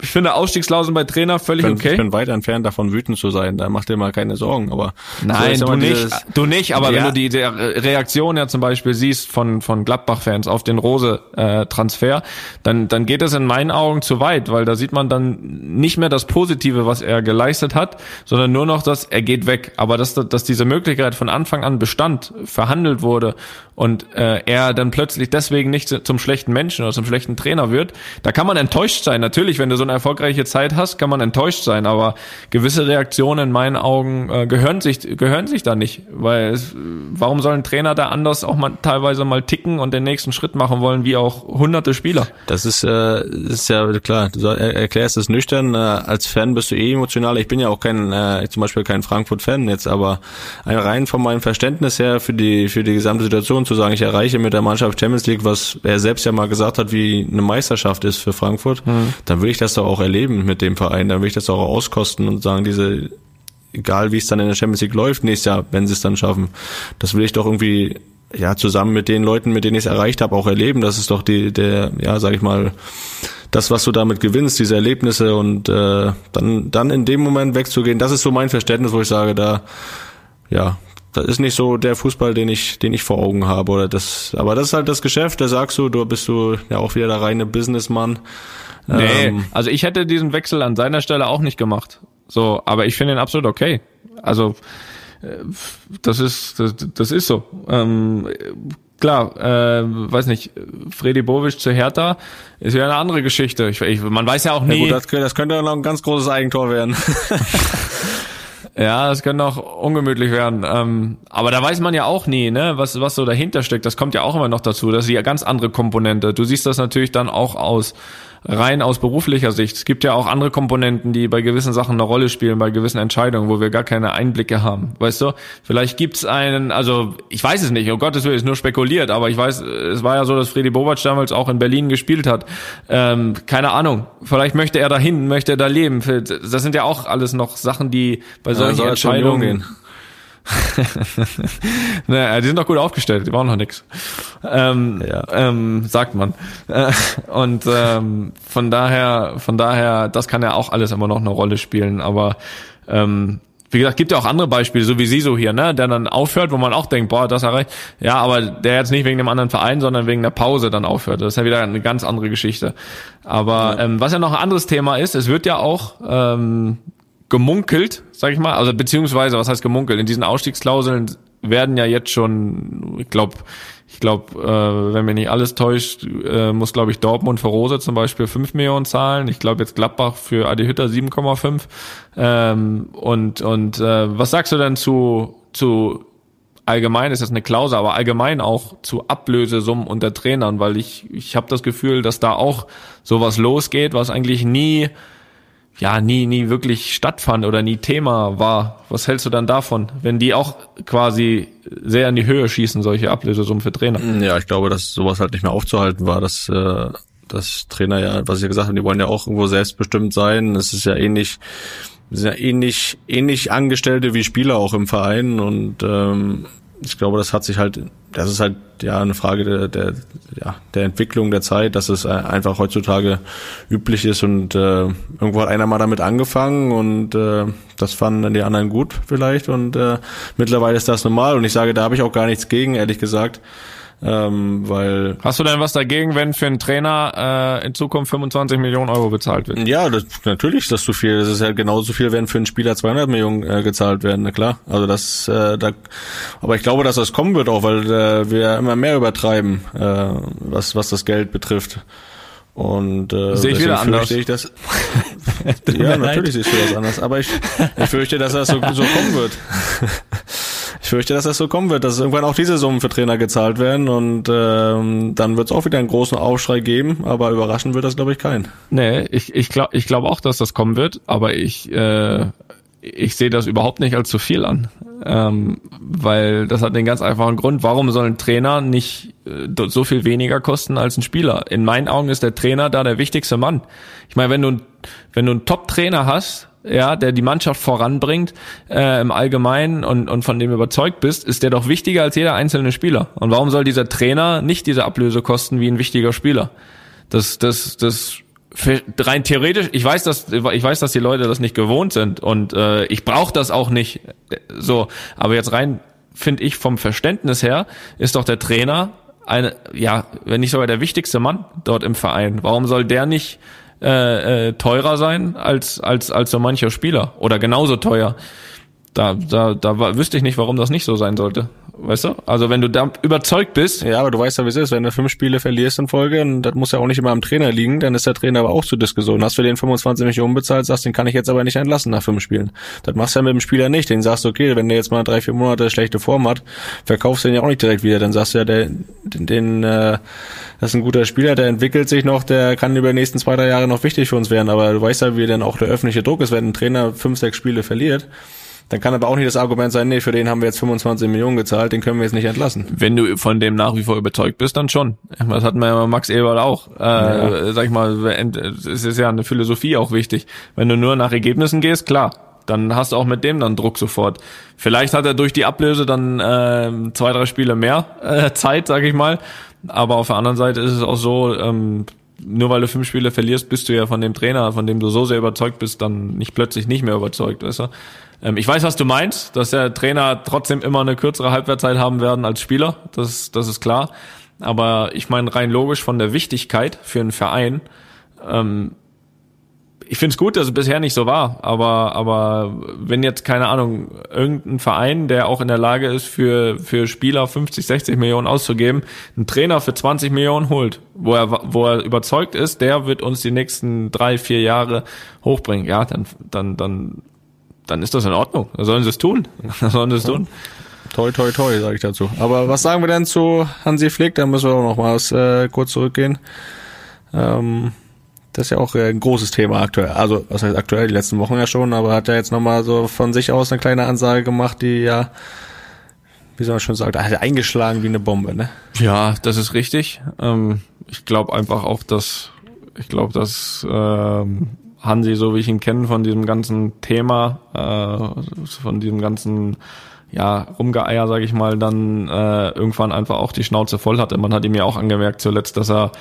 ich finde Ausstiegsklauseln bei Trainer völlig ich bin, okay. Ich bin weit entfernt davon, wütend zu sein. Da macht dir mal keine Sorgen. Aber nein, so du nicht, du nicht. Aber ja. wenn du die, die Reaktion ja zum Beispiel siehst von von Gladbach-Fans auf den Rose-Transfer, äh, dann dann geht es in meinen Augen zu weit, weil da sieht man dann nicht mehr das Positive, was er geleistet hat, sondern nur noch, dass er geht weg. Aber dass dass diese Möglichkeit von Anfang an bestand, verhandelt wurde und äh, er dann plötzlich deswegen nicht zum schlechten Menschen oder zum schlechten Trainer wird, da kann man enttäuscht sein. Natürlich, wenn du so eine erfolgreiche Zeit hast, kann man enttäuscht sein, aber gewisse Reaktionen in meinen Augen äh, gehören sich gehören sich da nicht, weil es, warum soll ein Trainer da anders auch mal teilweise mal ticken und den nächsten Schritt machen wollen, wie auch hunderte Spieler? Das ist äh, ist ja klar. Du erklärst es nüchtern. Äh, als Fan bist du eh emotional. Ich bin ja auch kein äh, zum Beispiel kein Frankfurt-Fan jetzt, aber rein von meinem Verständnis her für die für die gesamte Situation zu sagen, ich erreiche mit der Mannschaft Champions League, was er selbst ja mal gesagt hat, wie eine Meisterschaft ist für Frankfurt, mhm. dann will ich das doch auch erleben mit dem Verein. Dann will ich das auch auskosten und sagen, diese, egal wie es dann in der Champions League läuft nächstes Jahr, wenn sie es dann schaffen, das will ich doch irgendwie ja zusammen mit den Leuten, mit denen ich es erreicht habe, auch erleben. Das ist doch die, der, ja, sag ich mal, das, was du damit gewinnst, diese Erlebnisse und äh, dann, dann in dem Moment wegzugehen, das ist so mein Verständnis, wo ich sage, da, ja, das ist nicht so der Fußball, den ich, den ich vor Augen habe oder das, aber das ist halt das Geschäft, da sagst du, du bist du ja auch wieder der reine Businessmann Nee, ähm, also ich hätte diesen Wechsel an seiner Stelle auch nicht gemacht. So, aber ich finde ihn absolut okay. Also äh, das ist das, das ist so. Ähm, klar, äh, weiß nicht, Freddy Bovic zu Hertha ist ja eine andere Geschichte. Ich, ich, man weiß ja auch nie. Ja gut, das, das könnte noch ein ganz großes Eigentor werden. [laughs] Ja, das könnte auch ungemütlich werden. Ähm, aber da weiß man ja auch nie, ne, was, was so dahinter steckt. Das kommt ja auch immer noch dazu. Das ist ja ganz andere Komponente. Du siehst das natürlich dann auch aus, rein aus beruflicher Sicht. Es gibt ja auch andere Komponenten, die bei gewissen Sachen eine Rolle spielen, bei gewissen Entscheidungen, wo wir gar keine Einblicke haben. Weißt du? Vielleicht gibt's einen, also ich weiß es nicht, um Gottes Willen, ist nur spekuliert, aber ich weiß, es war ja so, dass Freddy Bobac damals auch in Berlin gespielt hat. Ähm, keine Ahnung. Vielleicht möchte er dahin, möchte er da leben. Das sind ja auch alles noch Sachen, die bei solchen ja, Entscheidungen [laughs] naja, die sind doch gut aufgestellt, die brauchen noch nix. Ähm, ja. ähm, sagt man. Äh, und ähm, von daher, von daher, das kann ja auch alles immer noch eine Rolle spielen. Aber ähm, wie gesagt, gibt ja auch andere Beispiele, so wie sie so hier, ne, der dann aufhört, wo man auch denkt, boah, das erreicht. Ja, aber der jetzt nicht wegen dem anderen Verein, sondern wegen der Pause dann aufhört. Das ist ja wieder eine ganz andere Geschichte. Aber ja. Ähm, was ja noch ein anderes Thema ist, es wird ja auch ähm, gemunkelt, sag ich mal, also beziehungsweise, was heißt gemunkelt? In diesen Ausstiegsklauseln werden ja jetzt schon, ich glaube, ich glaube, äh, wenn mir nicht alles täuscht, äh, muss, glaube ich, Dortmund für Rose zum Beispiel 5 Millionen zahlen. Ich glaube jetzt Gladbach für Adi Hütter 7,5. Ähm, und und äh, was sagst du denn zu, zu allgemein, ist das eine Klausel, aber allgemein auch zu Ablösesummen unter Trainern, weil ich, ich habe das Gefühl, dass da auch sowas losgeht, was eigentlich nie ja nie nie wirklich stattfand oder nie Thema war. Was hältst du dann davon, wenn die auch quasi sehr in die Höhe schießen, solche Ablösesummen für Trainer? Ja, ich glaube, dass sowas halt nicht mehr aufzuhalten war, dass äh, dass Trainer ja, was ich ja gesagt habe, die wollen ja auch irgendwo selbstbestimmt sein. Es ist ja ähnlich sind ja ähnlich ähnlich Angestellte wie Spieler auch im Verein und ähm, ich glaube, das hat sich halt, das ist halt ja eine Frage der, der, ja, der Entwicklung der Zeit, dass es einfach heutzutage üblich ist und äh, irgendwo hat einer mal damit angefangen und äh, das fanden dann die anderen gut vielleicht und äh, mittlerweile ist das normal und ich sage, da habe ich auch gar nichts gegen, ehrlich gesagt. Ähm, weil Hast du denn was dagegen, wenn für einen Trainer äh, in Zukunft 25 Millionen Euro bezahlt wird? Ja, das, natürlich ist das zu viel. Das ist ja genauso viel, wenn für einen Spieler 200 Millionen äh, gezahlt werden, na klar. Also das, äh, da, aber ich glaube, dass das kommen wird auch, weil äh, wir immer mehr übertreiben, äh, was was das Geld betrifft. Und äh, sehe ich wieder anders. Ich das, [laughs] ja, natürlich sehe ich das anders. Aber ich, ich fürchte, dass das so, so kommen wird. [laughs] Ich fürchte, dass das so kommen wird, dass irgendwann auch diese Summen für Trainer gezahlt werden und ähm, dann wird es auch wieder einen großen Aufschrei geben, aber überraschen wird das, glaube ich, keinen. Nee, ich, ich glaube ich glaub auch, dass das kommen wird, aber ich, äh, ich sehe das überhaupt nicht als zu viel an. Ähm, weil das hat den ganz einfachen Grund, warum soll ein Trainer nicht äh, so viel weniger kosten als ein Spieler? In meinen Augen ist der Trainer da der wichtigste Mann. Ich meine, wenn du, wenn du einen Top-Trainer hast, ja, der die Mannschaft voranbringt äh, im Allgemeinen und, und von dem überzeugt bist, ist der doch wichtiger als jeder einzelne Spieler. Und warum soll dieser Trainer nicht diese Ablöse kosten wie ein wichtiger Spieler? Das, das, das rein theoretisch, ich weiß, dass ich weiß, dass die Leute das nicht gewohnt sind und äh, ich brauche das auch nicht so, aber jetzt rein finde ich vom Verständnis her ist doch der Trainer eine ja, wenn nicht sogar der wichtigste Mann dort im Verein. Warum soll der nicht äh, äh, teurer sein als als als so mancher Spieler oder genauso teuer. Da da da wüsste ich nicht, warum das nicht so sein sollte. Weißt du? Also wenn du da überzeugt bist. Ja, aber du weißt ja, wie es ist. Wenn du fünf Spiele verlierst in Folge, und das muss ja auch nicht immer am Trainer liegen, dann ist der Trainer aber auch zur Diskussion. Hast du den 25 Millionen bezahlt, sagst, den kann ich jetzt aber nicht entlassen nach fünf Spielen. Das machst du ja mit dem Spieler nicht. Den sagst du, okay, wenn der jetzt mal drei, vier Monate schlechte Form hat, verkaufst du den ja auch nicht direkt wieder. Dann sagst du ja, der, den, den äh, das ist ein guter Spieler, der entwickelt sich noch, der kann über die nächsten zwei, drei Jahre noch wichtig für uns werden. Aber du weißt ja, wie dann auch der öffentliche Druck ist, wenn ein Trainer fünf, sechs Spiele verliert dann kann aber auch nicht das Argument sein, nee, für den haben wir jetzt 25 Millionen gezahlt, den können wir jetzt nicht entlassen. Wenn du von dem nach wie vor überzeugt bist, dann schon. Das hatten wir ja Max Eberl auch. Äh, ja. Sag ich mal, es ist ja eine Philosophie auch wichtig. Wenn du nur nach Ergebnissen gehst, klar, dann hast du auch mit dem dann Druck sofort. Vielleicht hat er durch die Ablöse dann äh, zwei, drei Spiele mehr äh, Zeit, sag ich mal. Aber auf der anderen Seite ist es auch so, ähm, nur weil du fünf Spiele verlierst, bist du ja von dem Trainer, von dem du so sehr überzeugt bist, dann nicht plötzlich nicht mehr überzeugt, weißt du? Ähm, ich weiß, was du meinst, dass der Trainer trotzdem immer eine kürzere Halbwertzeit haben werden als Spieler. Das, das ist klar. Aber ich meine rein logisch von der Wichtigkeit für einen Verein. Ähm, ich finde es gut, dass es bisher nicht so war, aber aber wenn jetzt keine Ahnung irgendein Verein, der auch in der Lage ist für für Spieler 50, 60 Millionen auszugeben, einen Trainer für 20 Millionen holt, wo er wo er überzeugt ist, der wird uns die nächsten drei, vier Jahre hochbringen, ja, dann dann dann dann ist das in Ordnung. Da sollen sie es tun. [laughs] Da sollen sie es tun. Toi, toi, toi, sage ich dazu. Aber was sagen wir denn zu Hansi Flick? Da müssen wir auch noch mal äh, kurz zurückgehen. Ähm, Das ist ja auch äh, ein großes Thema aktuell. Also, was heißt aktuell, die letzten Wochen ja schon, aber hat ja jetzt nochmal so von sich aus eine kleine Ansage gemacht, die ja, wie soll man schon sagen, hat eingeschlagen wie eine Bombe, ne? Ja, das ist richtig. Ähm, ich glaube einfach auch, dass ich glaube, dass ähm, Hansi, so wie ich ihn kenne, von diesem ganzen Thema, äh, von diesem ganzen ja, Rumgeeier, sage ich mal, dann äh, irgendwann einfach auch die Schnauze voll hatte. Man hat ihm ja auch angemerkt zuletzt, dass er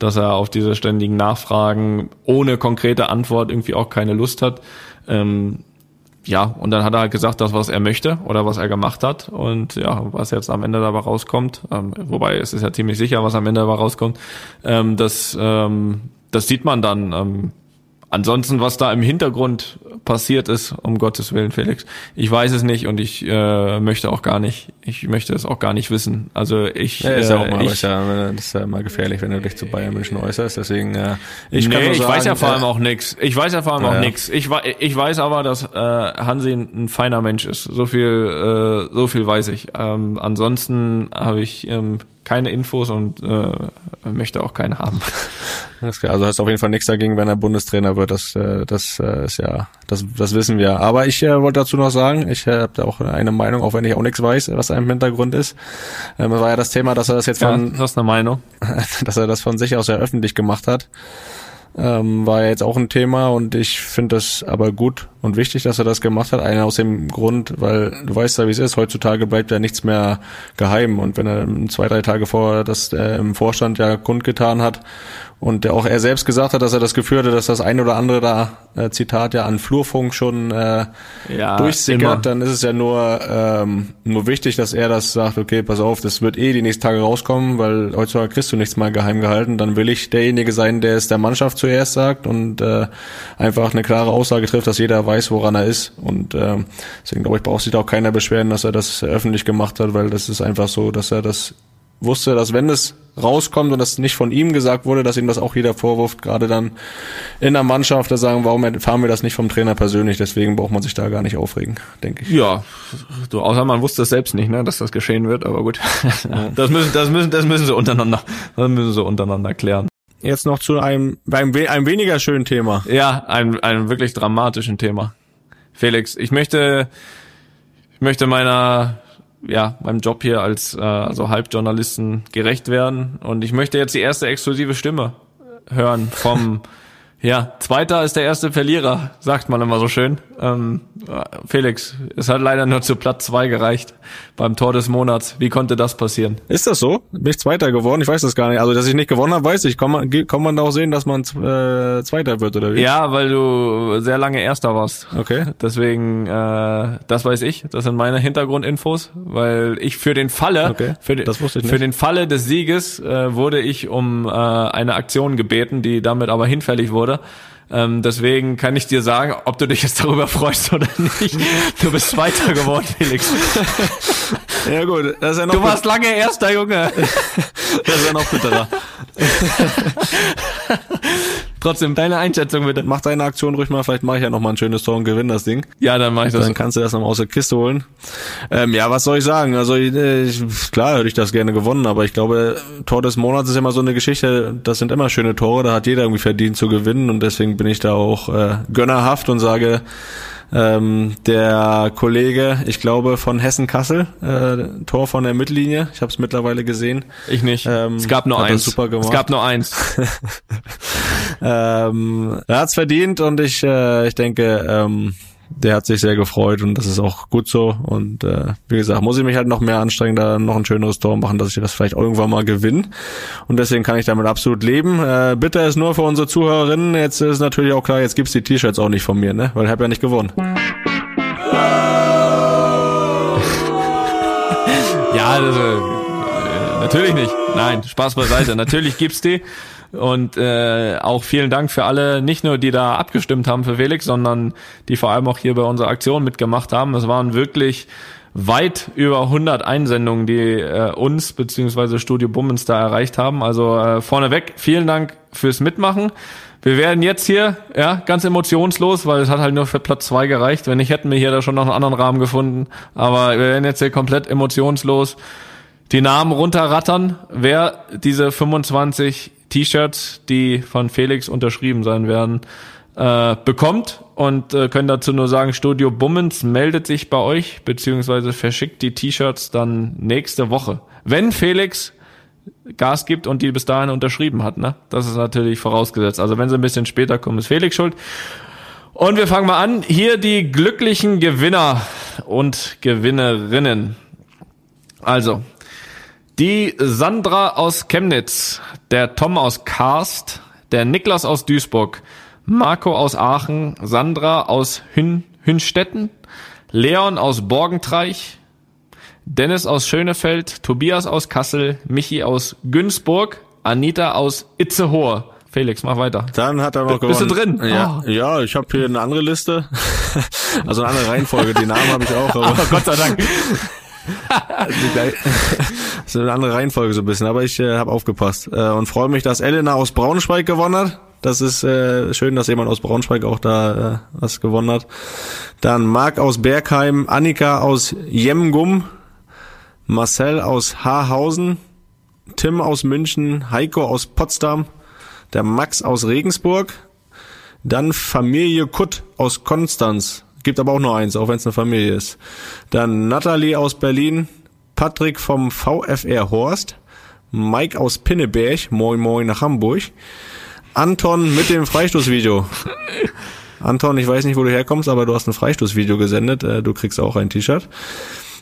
dass er auf diese ständigen Nachfragen ohne konkrete Antwort irgendwie auch keine Lust hat. Ähm, ja, und dann hat er halt gesagt, das, was er möchte oder was er gemacht hat. Und ja, was jetzt am Ende dabei rauskommt, ähm, wobei es ist ja ziemlich sicher, was am Ende dabei rauskommt, ähm, das, ähm, das sieht man dann. Ähm, Ansonsten, was da im Hintergrund passiert ist, um Gottes Willen, Felix, ich weiß es nicht und ich äh, möchte auch gar nicht, ich möchte es auch gar nicht wissen. Also ich, ja, ist ja auch äh, mal, ich, ist ja, das ist ja immer gefährlich, wenn du dich zu Bayern München äußerst. Deswegen, äh, ich, kann nee, nur ich sagen, weiß ja vor äh, allem auch nix. Ich weiß ja vor allem Ja, auch nix. Ich, ich weiß aber, dass äh, Hansi ein feiner Mensch ist. So viel, äh, so viel weiß ich. Ähm, ansonsten habe ich ähm, keine Infos und äh, möchte auch keine haben. [laughs] Alles klar, also hast auf jeden Fall nichts dagegen, wenn er Bundestrainer wird. Das, äh, das äh, ist ja, das, das wissen wir. Aber ich äh, wollte dazu noch sagen, ich äh, habe da auch eine Meinung, auch wenn ich auch nichts weiß, was da im Hintergrund ist. Ähm, das war ja das Thema, dass er das jetzt Ja, von, du hast eine Meinung. [laughs] dass er das von sich aus ja öffentlich gemacht hat. Ähm, war ja jetzt auch ein Thema und ich finde das aber gut und wichtig, dass er das gemacht hat. Einer aus dem Grund, weil du weißt ja, wie es ist. Heutzutage bleibt ja nichts mehr geheim. Und wenn er zwei, drei Tage vorher das äh, im Vorstand ja kundgetan hat und auch er selbst gesagt hat, dass er das Gefühl hatte, dass das ein oder andere da äh, Zitat ja an Flurfunk schon äh, Ja, durchsickert, immer. dann ist es ja nur ähm, nur wichtig, dass er das sagt, okay, pass auf, das wird eh die nächsten Tage rauskommen, weil heutzutage kriegst du nichts mal geheim gehalten, dann will ich derjenige sein, der es der Mannschaft zuerst sagt und äh, einfach eine klare Aussage trifft, dass jeder weiß, woran er ist. Und ähm, deswegen glaube ich, braucht sich da auch keiner beschweren, dass er das öffentlich gemacht hat, weil das ist einfach so, dass er das wusste, dass wenn es rauskommt und das nicht von ihm gesagt wurde, dass ihm das auch jeder vorwirft, gerade dann in der Mannschaft, da sagen, warum erfahren wir das nicht vom Trainer persönlich, deswegen braucht man sich da gar nicht aufregen, denke ich. Ja, so, außer man wusste es selbst nicht, ne, dass das geschehen wird, aber gut. [laughs] Das müssen, das müssen, das müssen sie untereinander, das müssen sie untereinander klären. Jetzt noch zu einem, einem, einem weniger schönen Thema. Ja, ein, ein wirklich dramatischen Thema. Felix, ich möchte, ich möchte meiner, ja, meinem Job hier als äh, also Halbjournalisten gerecht werden. Und ich möchte jetzt die erste exklusive Stimme hören vom, ja, Zweiter ist der erste Verlierer, sagt man immer so schön. Ähm, äh, Felix, es hat leider nur zu Platz zwei gereicht beim Tor des Monats. Wie konnte das passieren? Ist das so? Bin ich Zweiter geworden? Ich weiß das gar nicht. Also, dass ich nicht gewonnen habe, weiß ich. Kann man, kann man da auch sehen, dass man äh, Zweiter wird, oder wie? Ja, weil du sehr lange Erster warst. Okay. Deswegen, äh, das weiß ich. Das sind meine Hintergrundinfos, weil ich für den Falle, Okay, für, den, das wusste ich nicht. für den Falle des Sieges äh, wurde ich um äh, eine Aktion gebeten, die damit aber hinfällig wurde. Ähm, deswegen kann ich dir sagen, ob du dich jetzt darüber freust oder nicht. Du bist Zweiter geworden, [laughs] Felix. Ja, gut. Das ist ja noch, Du warst lange Erster, Junge. [laughs] das ist ja noch bitterer. [laughs] Trotzdem, deine Einschätzung bitte. Mach deine Aktion ruhig mal. Vielleicht mache ich ja noch mal ein schönes Tor und gewinne das Ding. Ja, dann mach ich das. Dann kannst du das noch mal aus der Kiste holen. Ähm, ja, was soll ich sagen? Also ich, klar hätte ich das gerne gewonnen, aber ich glaube, Tor des Monats ist immer so eine Geschichte. Das sind immer schöne Tore. Da hat jeder irgendwie verdient zu gewinnen und deswegen bin ich da auch äh, gönnerhaft und sage, ähm, der Kollege, ich glaube von Hessen Kassel, äh, Tor von der Mittellinie. Ich habe es mittlerweile gesehen. Ich nicht. Ähm, es gab nur eins. super gemacht. Es gab nur eins. [laughs] Ähm, er hat's verdient und ich, äh, ich denke, ähm, der hat sich sehr gefreut und das ist auch gut so. Und äh, wie gesagt, muss ich mich halt noch mehr anstrengen, da noch ein schöneres Tor machen, dass ich das vielleicht irgendwann mal gewinne. Und deswegen kann ich damit absolut leben. Äh, bitter ist nur für unsere Zuhörerinnen. Jetzt ist natürlich auch klar, jetzt gibt's die T-Shirts auch nicht von mir, ne? Weil ich habe ja nicht gewonnen. [laughs] Ja, das, äh, natürlich nicht. Nein, Spaß beiseite. natürlich gibt's die. Und äh, auch vielen Dank für alle, nicht nur die da abgestimmt haben für Felix, sondern die vor allem auch hier bei unserer Aktion mitgemacht haben. Es waren wirklich weit über 100 Einsendungen, die äh, uns beziehungsweise Studio Bummens da erreicht haben. Also äh, vorneweg, vielen Dank fürs Mitmachen. Wir werden jetzt hier, ja, ganz emotionslos, weil es hat halt nur für Platz zwei gereicht. Wenn nicht, hätten wir hier da schon noch einen anderen Rahmen gefunden. Aber wir werden jetzt hier komplett emotionslos die Namen runterrattern, wer diese 25 T-Shirts, die von Felix unterschrieben sein werden, äh, bekommt und äh, können dazu nur sagen, Studio Bummens meldet sich bei euch, beziehungsweise verschickt die T-Shirts dann nächste Woche. Wenn Felix Gas gibt und die bis dahin unterschrieben hat, ne? Das ist natürlich vorausgesetzt. Also wenn sie ein bisschen später kommen, ist Felix schuld. Und wir fangen mal an. Hier die glücklichen Gewinner und Gewinnerinnen. Also, die Sandra aus Chemnitz, der Tom aus Karst, der Niklas aus Duisburg, Marco aus Aachen, Sandra aus Hün Hünstetten, Leon aus Borgentreich, Dennis aus Schönefeld, Tobias aus Kassel, Michi aus Günzburg, Anita aus Itzehoe. Felix, mach weiter. Dann hat er noch Bist gewonnen. du drin? Ja, Oh. ja ich habe hier eine andere Liste. [laughs] also eine andere Reihenfolge. Die Namen habe ich auch. Aber Aber [laughs] Gott sei Dank. [laughs] ist eine andere Reihenfolge so ein bisschen. Aber ich äh, habe aufgepasst äh, und freue mich, dass Elena aus Braunschweig gewonnen hat. Das ist äh, schön, dass jemand aus Braunschweig auch da äh, was gewonnen hat. Dann Marc aus Bergheim, Annika aus Jemgum, Marcel aus Haarhausen, Tim aus München, Heiko aus Potsdam, der Max aus Regensburg, dann Familie Kutt aus Konstanz. Gibt aber auch nur eins, auch wenn es eine Familie ist. Dann Natalie aus Berlin, Patrick vom VfR Horst, Mike aus Pinneberg, moin moin nach Hamburg, Anton mit dem Freistoßvideo. Anton, ich weiß nicht, wo du herkommst, aber du hast ein Freistoßvideo gesendet. Äh, Du kriegst auch ein T-Shirt.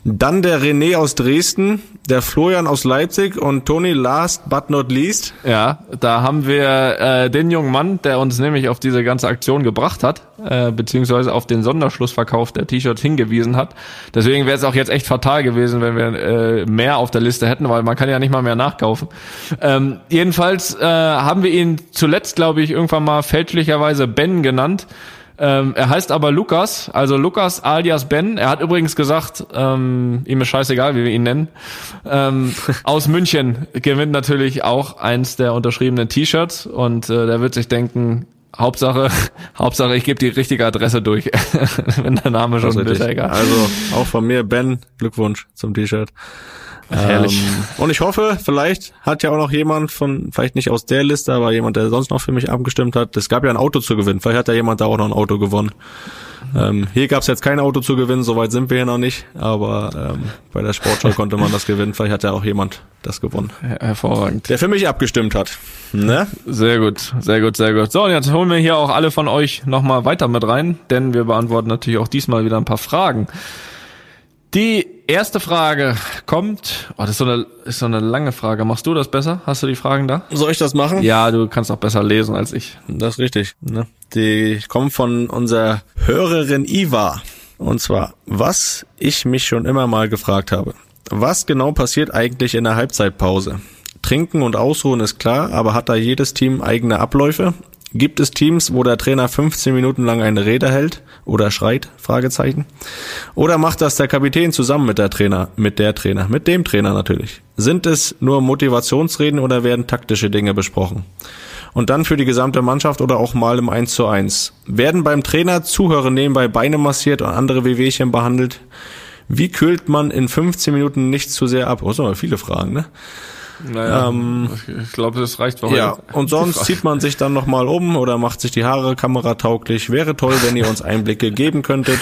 Dann der René aus Dresden, der Florian aus Leipzig und Toni last but not least. Ja, da haben wir äh, den jungen Mann, der uns nämlich auf diese ganze Aktion gebracht hat, äh, beziehungsweise auf den Sonderschlussverkauf der T-Shirts hingewiesen hat. Deswegen wäre es auch jetzt echt fatal gewesen, wenn wir äh, mehr auf der Liste hätten, weil man kann ja nicht mal mehr nachkaufen. Ähm, jedenfalls äh, haben wir ihn zuletzt, glaube ich, irgendwann mal fälschlicherweise Ben genannt. Ähm, er heißt aber Lukas, also Lukas alias Ben. Er hat übrigens gesagt, ähm, ihm ist scheißegal, wie wir ihn nennen. Ähm, [laughs] aus München gewinnt natürlich auch eins der unterschriebenen T-Shirts und äh, der wird sich denken, Hauptsache, [laughs] Hauptsache, ich gebe die richtige Adresse durch, [laughs] wenn der Name schon ist, egal. Also auch von mir, Ben, Glückwunsch zum T-Shirt. Herrlich. Ähm, und ich hoffe, vielleicht hat ja auch noch jemand von, vielleicht nicht aus der Liste, aber jemand, der sonst noch für mich abgestimmt hat. Es gab ja ein Auto zu gewinnen. Vielleicht hat ja jemand da auch noch ein Auto gewonnen. Ähm, hier gab es jetzt kein Auto zu gewinnen, soweit sind wir hier noch nicht. Aber ähm, bei der Sportschau konnte man das gewinnen. Vielleicht hat ja auch jemand das gewonnen, Her- Hervorragend. der für mich abgestimmt hat. Ne? Sehr gut, sehr gut, sehr gut. So, und jetzt holen wir hier auch alle von euch nochmal weiter mit rein, denn wir beantworten natürlich auch diesmal wieder ein paar Fragen. Die erste Frage kommt, oh, das ist so, eine, ist so eine lange Frage. Machst du das besser? Hast du die Fragen da? Soll ich das machen? Ja, du kannst auch besser lesen als ich. Das ist richtig. Ne? Die kommt von unserer Hörerin Iva. Und zwar, was ich mich schon immer mal gefragt habe. Was genau passiert eigentlich in der Halbzeitpause? Trinken und Ausruhen ist klar, aber hat da jedes Team eigene Abläufe? Gibt es Teams, wo der Trainer 15 Minuten lang eine Rede hält oder schreit? Fragezeichen. Oder macht das der Kapitän zusammen mit der Trainer, mit der Trainer, mit dem Trainer natürlich? Sind es nur Motivationsreden oder werden taktische Dinge besprochen? Und dann für die gesamte Mannschaft oder auch mal im 1 zu 1. Werden beim Trainer Zuhörer nebenbei Beine massiert und andere Wehwehchen behandelt? Wie kühlt man in 15 Minuten nicht zu sehr ab? Oh, aber viele Fragen, ne? Naja, ich glaube, das reicht für heute. Ja, und sonst zieht man sich dann nochmal um oder macht sich die Haare kameratauglich. Wäre toll, wenn ihr uns Einblicke geben könntet.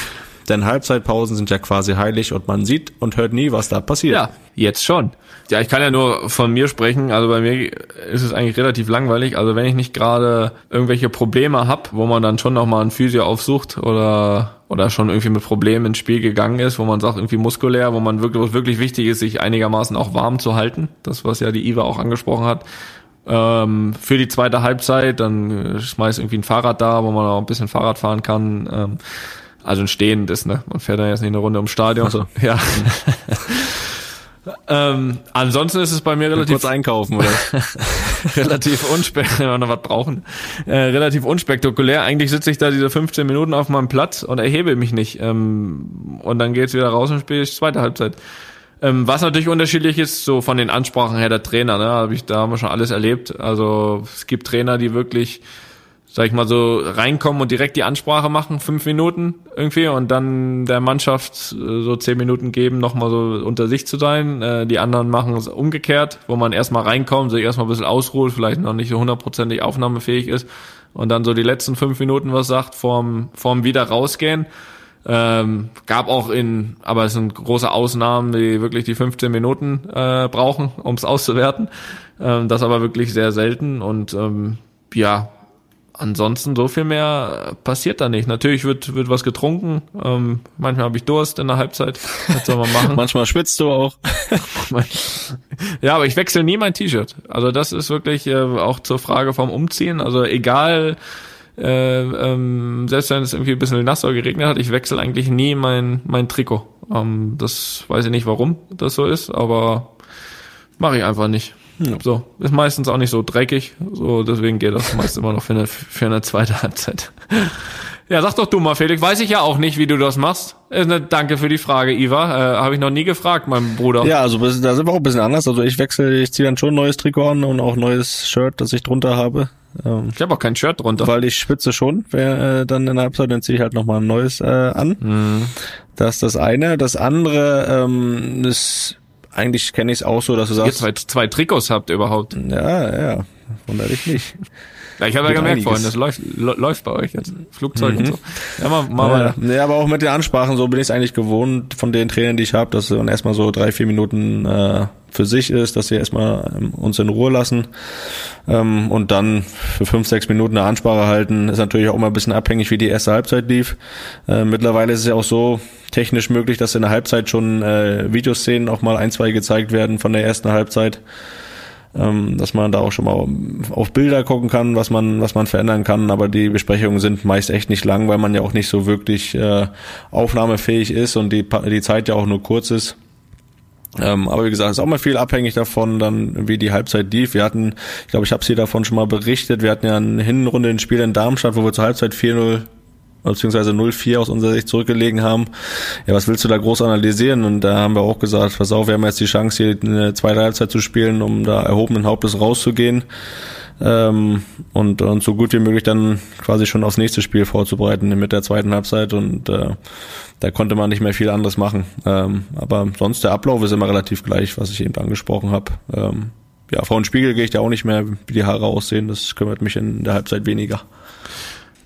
Denn Halbzeitpausen sind ja quasi heilig und man sieht und hört nie, was da passiert. Ja, jetzt schon. Ja, ich kann ja nur von mir sprechen. Also bei mir ist es eigentlich relativ langweilig. Also wenn ich nicht gerade irgendwelche Probleme hab, wo man dann schon nochmal einen Physio aufsucht oder oder schon irgendwie mit Problemen ins Spiel gegangen ist, wo man sagt, irgendwie muskulär, wo man wirklich, wirklich wichtig ist, sich einigermaßen auch warm zu halten. Das, was ja die Iva auch angesprochen hat. Ähm, für die zweite Halbzeit, dann äh, schmeißt irgendwie ein Fahrrad da, wo man auch ein bisschen Fahrrad fahren kann. Ähm, also ein stehendes, ne? Man fährt dann jetzt nicht eine Runde ums Stadion. So. [laughs] Ja. [laughs] ähm, ansonsten ist es bei mir relativ Kurz einkaufen, oder? [laughs] relativ unspektakulär, wenn wir noch was brauchen, äh, relativ unspektakulär. Eigentlich sitze ich da diese 15 Minuten auf meinem Platz und erhebe mich nicht. Ähm, und dann geht's wieder raus und spiele ich zweite Halbzeit. Ähm, was natürlich unterschiedlich ist, so von den Ansprachen her der Trainer, ne, hab ich, da haben wir schon alles erlebt. Also es gibt Trainer, die wirklich sag ich mal so, reinkommen und direkt die Ansprache machen, fünf Minuten irgendwie und dann der Mannschaft äh, so zehn Minuten geben, nochmal so unter sich zu sein. Äh, die anderen machen es umgekehrt, wo man erstmal reinkommt, sich erstmal ein bisschen ausruht, vielleicht noch nicht so hundertprozentig aufnahmefähig ist und dann so die letzten fünf Minuten was sagt vorm, vorm wieder rausgehen. Ähm, gab auch in, aber es sind große Ausnahmen, die wirklich die 15 Minuten äh, brauchen, um es auszuwerten. Ähm, das aber wirklich sehr selten und ähm, ja, ansonsten so viel mehr passiert da nicht. Natürlich wird, wird was getrunken. Ähm, manchmal habe ich Durst in der Halbzeit. Was soll man machen? [laughs] manchmal schwitzt du auch. [laughs] ja, aber ich wechsle nie mein T-Shirt. Also das ist wirklich äh, auch zur Frage vom Umziehen. Also egal, äh, ähm, selbst wenn es irgendwie ein bisschen nass oder geregnet hat, ich wechsle eigentlich nie mein, mein Trikot. Ähm, das weiß ich nicht, warum das so ist, aber mache ich einfach nicht. Ja. So, ist meistens auch nicht so dreckig, so deswegen geht das meist immer noch für eine, für eine zweite Halbzeit. [laughs] Ja, sag doch du mal, Felix. Weiß ich ja auch nicht, wie du das machst. Äh, danke für die Frage, Iva. Äh, Habe ich noch nie gefragt, mein Bruder. Ja, also da sind wir auch ein bisschen anders. Also ich wechsle, ich ziehe dann schon ein neues Trikot an und auch ein neues Shirt, das ich drunter habe. Ähm, ich habe auch kein Shirt drunter. Weil ich schwitze schon, wer, äh, dann in der Halbzeit, dann ziehe ich halt nochmal ein neues äh, an. Mhm. Das ist das eine. Das andere ähm, ist eigentlich kenne ich es auch so, dass du sagst. Ihr zwei, zwei Trikots habt überhaupt. Ja, ja. Wundert dich nicht. [laughs] Ja, ich habe ja gemerkt vorhin, das läuft, läuft bei euch jetzt. Flugzeug mhm. und so. Ja, mal, mal ja, weiter. Nee, aber auch mit den Ansprachen, so bin ich es eigentlich gewohnt von den Trainern, die ich habe, dass dann erstmal so drei, vier Minuten äh, für sich ist, dass sie erstmal ähm, uns in Ruhe lassen ähm, und dann für fünf, sechs Minuten eine Ansprache halten. Ist natürlich auch immer ein bisschen abhängig, wie die erste Halbzeit lief. Äh, mittlerweile ist es ja auch so technisch möglich, dass in der Halbzeit schon äh, Videoszenen auch mal ein, zwei gezeigt werden von der ersten Halbzeit ähm, dass man da auch schon mal auf Bilder gucken kann, was man, was man verändern kann. Aber die Besprechungen sind meist echt nicht lang, weil man ja auch nicht so wirklich äh, aufnahmefähig ist und die, die Zeit ja auch nur kurz ist. Ähm, aber wie gesagt, ist auch mal viel abhängig davon, dann wie die Halbzeit lief. Wir hatten, ich glaube, ich habe sie davon schon mal berichtet, wir hatten ja eine Hinrunde ein Spiel in Darmstadt, wo wir zur Halbzeit 4-0 beziehungsweise 0-4 aus unserer Sicht zurückgelegen haben. Ja, was willst du da groß analysieren? Und da haben wir auch gesagt, pass auf, wir haben jetzt die Chance, hier eine zweite Halbzeit zu spielen, um da erhobenen Hauptes rauszugehen. Ähm, und, und so gut wie möglich dann quasi schon aufs nächste Spiel vorzubereiten mit der zweiten Halbzeit und äh, da konnte man nicht mehr viel anderes machen. Ähm, aber sonst der Ablauf ist immer relativ gleich, was ich eben angesprochen habe. Ähm, ja, vor dem Spiegel gehe ich da auch nicht mehr, wie die Haare aussehen. Das kümmert mich in der Halbzeit weniger.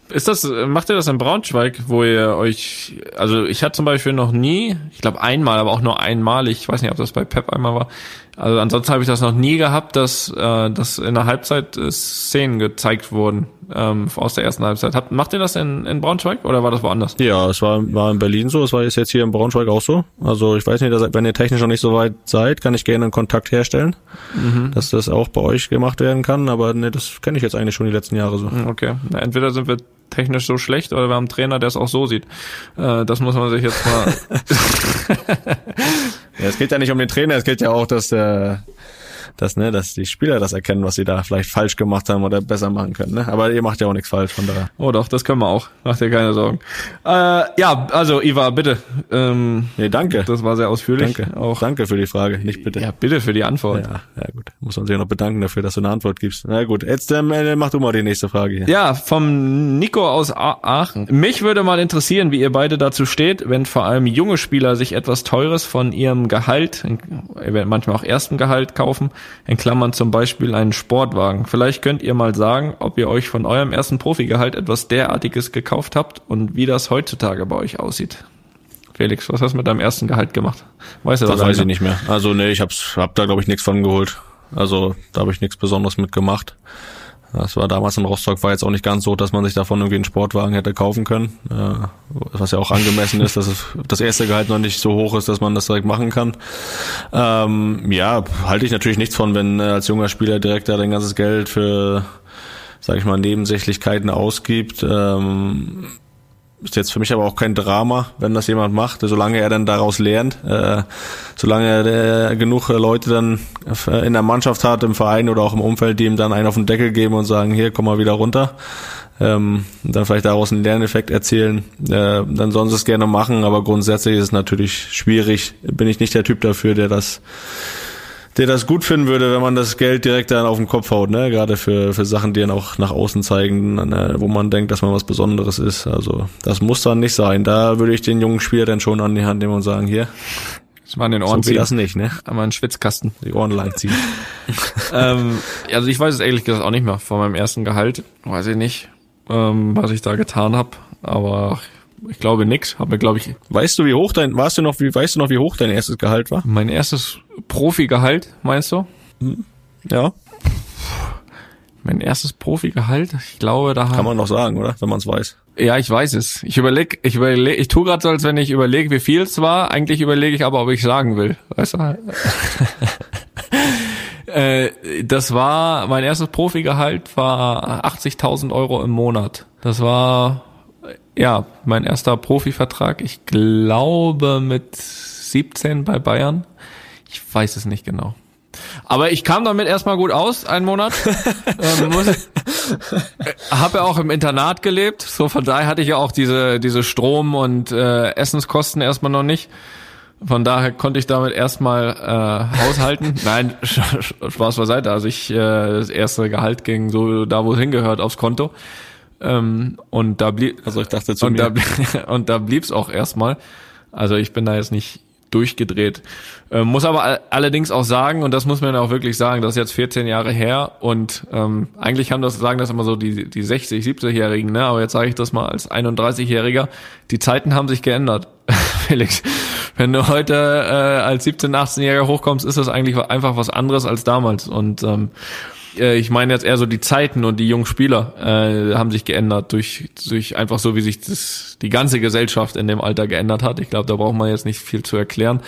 Ist das, macht ihr das in Braunschweig, wo ihr euch, also ich hatte zum Beispiel noch nie, ich glaube einmal, aber auch nur einmal, ich weiß nicht, ob das bei Pep einmal war, also ansonsten habe ich das noch nie gehabt, dass, äh, dass in der Halbzeit äh, Szenen gezeigt wurden ähm, aus der ersten Halbzeit. Habt, macht ihr das in, in Braunschweig oder war das woanders? Ja, es war, war in Berlin so, es war jetzt hier in Braunschweig auch so. Also ich weiß nicht, dass, wenn ihr technisch noch nicht so weit seid, kann ich gerne einen Kontakt herstellen, mhm. dass das auch bei euch gemacht werden kann, aber ne, das kenne ich jetzt eigentlich schon die letzten Jahre so. Okay, Na, entweder sind wir technisch so schlecht oder wir haben einen Trainer, der es auch so sieht. Äh, das muss man sich jetzt mal. [laughs] ja, es geht ja nicht um den Trainer, es geht ja auch, dass der dass, ne, dass die Spieler das erkennen, was sie da vielleicht falsch gemacht haben oder besser machen können. Ne? Aber ihr macht ja auch nichts falsch von daher. Oh doch, das können wir auch. Macht dir keine Sorgen. Äh, ja, also Iva, bitte. Ähm, nee, danke. Das war sehr ausführlich. Danke. Auch. Danke für die Frage, nicht bitte. Ja, bitte für die Antwort. Ja, ja gut. Muss man sich noch bedanken dafür, dass du eine Antwort gibst. Na gut, jetzt ähm, äh, mach du mal die nächste Frage hier. Ja, vom Nico aus Aachen. Mich würde mal interessieren, wie ihr beide dazu steht, wenn vor allem junge Spieler sich etwas Teures von ihrem Gehalt, manchmal auch ersten Gehalt kaufen, in Klammern zum Beispiel einen Sportwagen. Vielleicht könnt ihr mal sagen, ob ihr euch von eurem ersten Profigehalt etwas derartiges gekauft habt und wie das heutzutage bei euch aussieht. Felix, was hast du mit deinem ersten Gehalt gemacht? Weißt du das? Das weiß ich nicht mehr. Also nee, ich hab's, hab da glaube ich nichts von geholt. Also da habe ich nichts Besonderes mitgemacht. Das war damals in Rostock, war jetzt auch nicht ganz so, dass man sich davon irgendwie einen Sportwagen hätte kaufen können. Äh, was ja auch angemessen ist, dass es das erste Gehalt noch nicht so hoch ist, dass man das direkt machen kann. Ähm, ja, halte ich natürlich nichts von, wenn äh, als junger Spieler direkt da dein ganzes Geld für, sag ich mal, Nebensächlichkeiten ausgibt. Ähm, ist jetzt für mich aber auch kein Drama, wenn das jemand macht, solange er dann daraus lernt, äh, solange er äh, genug Leute dann in der Mannschaft hat, im Verein oder auch im Umfeld, die ihm dann einen auf den Deckel geben und sagen, hier, komm mal wieder runter, ähm, dann vielleicht daraus einen Lerneffekt erzielen, äh, dann sollen sie es gerne machen, aber grundsätzlich ist es natürlich schwierig, bin ich nicht der Typ dafür, der das der das gut finden würde, wenn man das Geld direkt dann auf den Kopf haut, ne? Gerade für, für Sachen, die dann auch nach außen zeigen, ne? wo man denkt, dass man was Besonderes ist. Also das muss dann nicht sein. Da würde ich den jungen Spieler dann schon an die Hand nehmen und sagen, hier, Das war in den Ohren so ziehen. das nicht, ne? Einmal einen Schwitzkasten. Die Ohren lang ziehen. [laughs] ähm, also ich weiß es ehrlich gesagt auch nicht mehr von meinem ersten Gehalt. Weiß ich nicht, ähm, was ich da getan habe. Aber ich glaube nix. Habe mir, glaube ich, Weißt du, wie hoch dein, weißt du noch, wie, weißt du noch, wie hoch dein erstes Gehalt war? mein erstes Profi-Gehalt, meinst du? Ja. Mein erstes Profi-Gehalt? Ich glaube, da Kann man noch sagen, oder? Wenn man es weiß. Ja, ich weiß es. Ich überleg, ich überleg, ich tu gerade so, als wenn ich überlege, wie viel es war. Eigentlich überlege ich aber, ob ich sagen will. Weißt du? [laughs] äh, das war, mein erstes Profigehalt war 80.000 Euro im Monat. Das war, ja, mein erster Profivertrag. Ich glaube mit 17 bei Bayern. Ich weiß es nicht genau. Aber ich kam damit erstmal gut aus, einen Monat. [laughs] ähm, habe ja auch im Internat gelebt, so von daher hatte ich ja auch diese diese Strom und äh, Essenskosten erstmal noch nicht. Von daher konnte ich damit erstmal äh, haushalten. [laughs] Nein, Spaß beiseite. Also ich äh, das erste Gehalt ging so da, wo es hingehört, aufs Konto. Ähm, und da blieb Also ich dachte zu und mir. da, [laughs] und da blieb's auch erstmal. Also ich bin da jetzt nicht durchgedreht. Ähm, muss aber all- allerdings auch sagen, und das muss man auch wirklich sagen, das ist jetzt 14 Jahre her und ähm, eigentlich haben das, sagen das immer so die, die 60, 70-Jährigen, ne? aber jetzt sage ich das mal als 31-Jähriger, die Zeiten haben sich geändert, [laughs] Felix. Wenn du heute äh, als 17-, 18-Jähriger hochkommst, ist das eigentlich einfach was anderes als damals und ähm, äh, ich meine jetzt eher so die Zeiten und die jungen Spieler äh, haben sich geändert durch durch einfach so wie sich das die ganze Gesellschaft in dem Alter geändert hat. Ich glaube, da braucht man jetzt nicht viel zu erklären.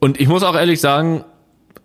Und ich muss auch ehrlich sagen,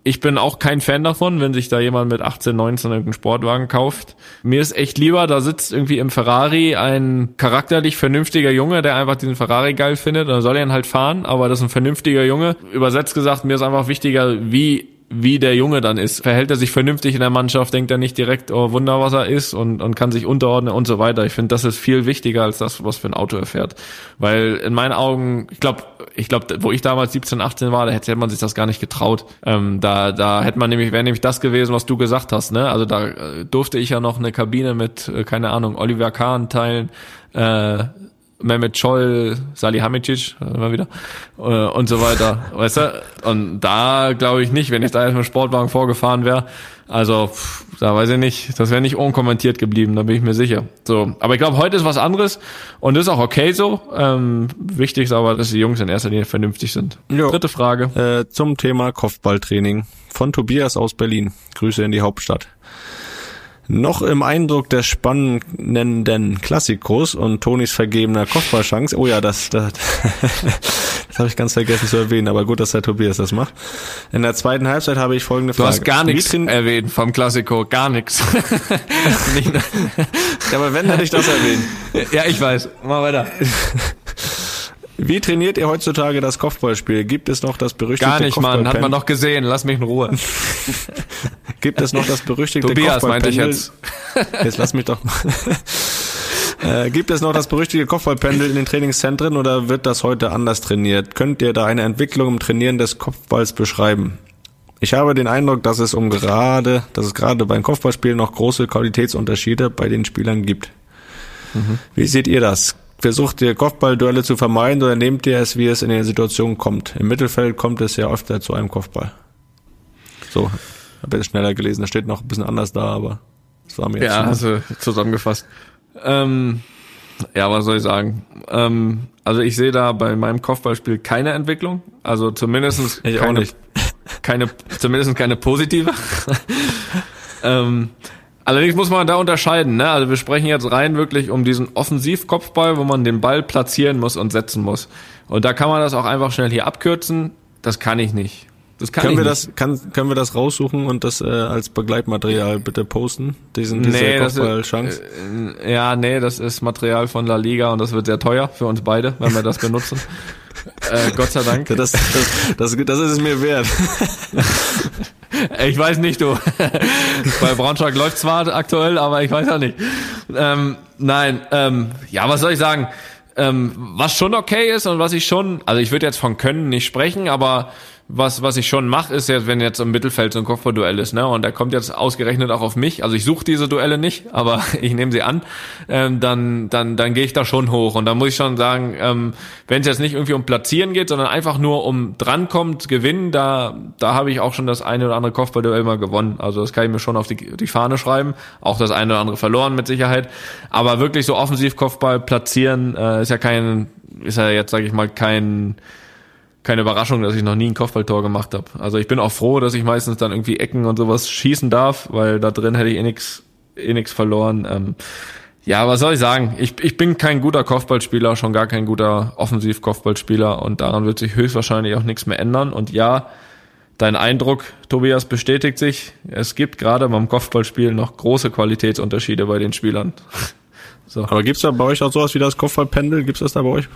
ich bin auch kein Fan davon, wenn sich da jemand mit 18, 19 irgendeinen Sportwagen kauft. Mir ist echt lieber, da sitzt irgendwie im Ferrari ein charakterlich vernünftiger Junge, der einfach diesen Ferrari geil findet. Dann soll er ihn halt fahren, aber das ist ein vernünftiger Junge. Übersetzt gesagt, mir ist einfach wichtiger, wie wie der Junge dann ist. Verhält er sich vernünftig in der Mannschaft, denkt er nicht direkt, oh Wunder, was er ist und, und kann sich unterordnen und so weiter. Ich finde, das ist viel wichtiger als das, was für ein Auto er fährt. Weil in meinen Augen, ich glaube, ich glaube, wo ich damals 17, 18 war, da hätte man sich das gar nicht getraut. Ähm, da, da hätte man nämlich, wäre nämlich das gewesen, was du gesagt hast, ne? Also da äh, durfte ich ja noch eine Kabine mit, äh, keine Ahnung, Oliver Kahn teilen, äh, Mehmet Scholl, Salihamidzic, immer wieder, äh, und so weiter, [laughs] weißt du? Und da glaube ich nicht, wenn ich da jetzt mit dem Sportwagen vorgefahren wäre, also pff, da weiß ich nicht, das wäre nicht unkommentiert geblieben, da bin ich mir sicher. So, aber ich glaube, heute ist was anderes und ist auch okay so. Ähm, wichtig ist aber, dass die Jungs in erster Linie vernünftig sind. Jo. Dritte Frage. Äh, zum Thema Kopfballtraining von Tobias aus Berlin. Grüße in die Hauptstadt. Noch im Eindruck des spannenden Klassikos und Tonis vergebener Kopfballchance. Oh ja, das, das, [laughs] das habe ich ganz vergessen zu erwähnen, aber gut, dass der Tobias das macht. In der zweiten Halbzeit habe ich folgende Du Frage. hast gar nichts erwähnt vom Klassiko, gar nichts. [laughs] Nicht- Ja, aber wenn, hätte ich das erwähnen. ja, ich weiß. Mal weiter. [laughs] Wie trainiert ihr heutzutage das Kopfballspiel? Gibt es noch das berüchtigte Gar nicht, Mann. Hat man doch gesehen. Lass mich in Ruhe. [laughs] Gibt es noch das berüchtigte Tobias meinte ich jetzt. [laughs] Jetzt lass mich doch. [laughs] äh, gibt es noch das berüchtigte Kopfballpendel in den Trainingszentren oder wird das heute anders trainiert? Könnt ihr da eine Entwicklung im Trainieren des Kopfballs beschreiben? Ich habe den Eindruck, dass es um gerade, dass es gerade beim Kopfballspiel noch große Qualitätsunterschiede bei den Spielern gibt. Wie seht ihr das? Versucht ihr Kopfballduelle zu vermeiden oder nehmt ihr es, wie es in den Situationen kommt? Im Mittelfeld kommt es ja öfter zu einem Kopfball. So, habe jetzt schneller gelesen. Da steht noch ein bisschen anders da, aber das war mir jetzt Ja, schon- hast du zusammengefasst. Ähm, ja, was soll ich sagen? Ähm, also ich sehe da bei meinem Kopfballspiel keine Entwicklung. Also zumindest Ich auch keine, nicht. keine, zumindest keine positive. [laughs] ähm, allerdings muss man da unterscheiden. Ne? Also wir sprechen jetzt rein wirklich um diesen Offensivkopfball, wo man den Ball platzieren muss und setzen muss. Und da kann man das auch einfach schnell hier abkürzen. Das kann ich nicht. Das kann Können ich wir nicht. das, kann, können wir das raussuchen und das äh, als Begleitmaterial bitte posten? Diesen, diese Nee, das ist, Kopfballchance? äh, ja, nee, das ist Material von La Liga und das wird sehr teuer für uns beide, wenn wir das benutzen. [laughs] äh, Gott sei Dank. Das, das, das, das ist es mir wert. [laughs] [laughs] Ich weiß nicht, du. [laughs] Bei Braunschweig läuft zwar aktuell, aber ich weiß ja nicht. Ähm, nein, ähm, ja, was soll ich sagen? Ähm, was schon okay ist und was ich schon, also ich würde jetzt von Können nicht sprechen, aber was, was ich schon mache, ist jetzt, wenn jetzt im Mittelfeld so ein Kopfballduell ist, ne, und der kommt jetzt ausgerechnet auch auf mich, also ich suche diese Duelle nicht, [laughs] aber ich nehme sie an, ähm, dann, dann, dann gehe ich da schon hoch. Und da muss ich schon sagen, ähm, wenn es jetzt nicht irgendwie um Platzieren geht, sondern einfach nur um drankommt, gewinnen, da, da habe ich auch schon das eine oder andere Kopfballduell mal gewonnen. Also das kann ich mir schon auf die, die Fahne schreiben. Auch das eine oder andere verloren mit Sicherheit. Aber wirklich so offensiv Kopfball platzieren, äh, ist ja kein, ist ja jetzt, sage ich mal, kein keine Überraschung, dass ich noch nie ein Kopfballtor gemacht habe. Also ich bin auch froh, dass ich meistens dann irgendwie Ecken und sowas schießen darf, weil da drin hätte ich eh nix, eh nix verloren. Ähm, ja, was soll ich sagen? Ich, ich bin kein guter Kopfballspieler, schon gar kein guter Offensiv-Kopfballspieler und daran wird sich höchstwahrscheinlich auch nichts mehr ändern. Und ja, dein Eindruck, Tobias, bestätigt sich. Es gibt gerade beim Kopfballspiel noch große Qualitätsunterschiede bei den Spielern. [laughs] so. Aber gibt's da bei euch auch sowas wie das Kopfballpendel? Gibt's das da bei euch?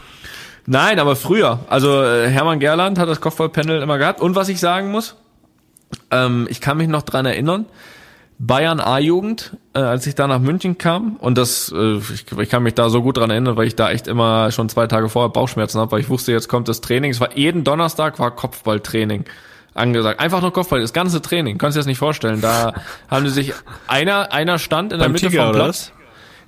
Nein, aber früher. Also äh, Hermann Gerland hat das Kopfballpanel immer gehabt. Und was ich sagen muss, ähm, ich kann mich noch dran erinnern, Bayern A-Jugend, äh, als ich da nach München kam und das, äh, ich, ich kann mich da so gut dran erinnern, weil ich da echt immer schon zwei Tage vorher Bauchschmerzen habe, weil ich wusste, jetzt kommt das Training. Es war jeden Donnerstag war Kopfballtraining angesagt. Einfach nur Kopfball, das ganze Training. Kannst du dir das nicht vorstellen. Da [laughs] haben sie sich einer einer stand in der Beim Mitte Tiger, vom Platz.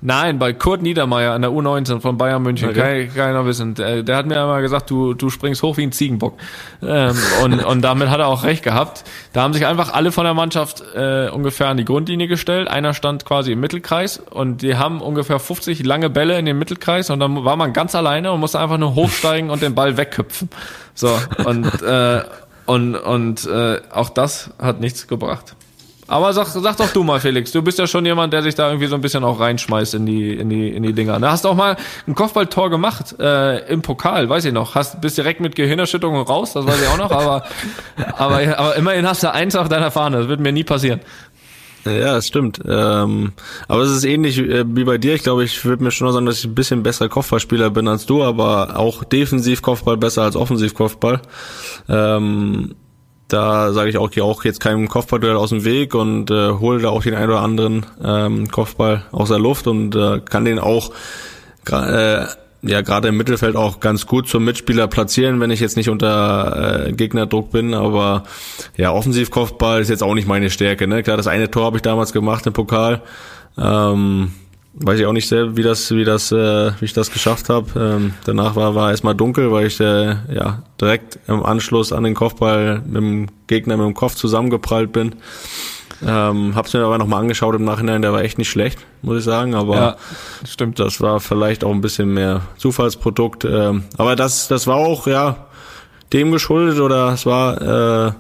Nein, bei Kurt Niedermeyer an der U19 von Bayern München. Okay. Keiner wissen. Der, der hat mir einmal gesagt, du, du springst hoch wie ein Ziegenbock. Ähm, und, [laughs] und damit hat er auch recht gehabt. Da haben sich einfach alle von der Mannschaft äh, ungefähr an die Grundlinie gestellt. Einer stand quasi im Mittelkreis und die haben ungefähr 50 lange Bälle in den Mittelkreis und dann war man ganz alleine und musste einfach nur hochsteigen und den Ball wegköpfen. So, und, äh, und, und äh, auch das hat nichts gebracht. Aber sag, sag doch du mal, Felix, du bist ja schon jemand, der sich da irgendwie so ein bisschen auch reinschmeißt in die, in die, in die Dinger. Da hast du auch mal ein Kopfballtor gemacht äh, im Pokal, weiß ich noch. Hast bist direkt mit Gehirnerschütterung raus, das weiß ich auch noch, aber, [laughs] aber, aber immerhin hast du eins auf deiner Fahne. Das wird mir nie passieren. Ja, das stimmt. Ähm, aber es ist ähnlich äh, wie bei dir. Ich glaube, ich würde mir schon sagen, dass ich ein bisschen besserer Kopfballspieler bin als du, aber auch defensiv Kopfball besser als offensiv Kopfball. Ähm, da sage ich auch, gehe auch jetzt keinem Kopfballduell aus dem Weg und äh, hole da auch den einen oder anderen ähm, Kopfball aus der Luft und äh, kann den auch äh, ja gerade im Mittelfeld auch ganz gut zum Mitspieler platzieren, wenn ich jetzt nicht unter äh, Gegnerdruck bin. Aber ja, Offensivkopfball ist jetzt auch nicht meine Stärke. Ne? Klar, das eine Tor habe ich damals gemacht im Pokal. Ähm, weiß ich auch nicht sehr, wie das, wie das, äh, wie ich das geschafft habe. Ähm, danach war war erstmal dunkel, weil ich äh, ja direkt im Anschluss an den Kopfball mit dem Gegner mit dem Kopf zusammengeprallt bin. Ähm, hab's mir aber nochmal angeschaut im Nachhinein, der war echt nicht schlecht, muss ich sagen, aber Ja, stimmt. das war vielleicht auch ein bisschen mehr Zufallsprodukt. Ähm, aber das, das war auch, ja, dem geschuldet oder es war, äh,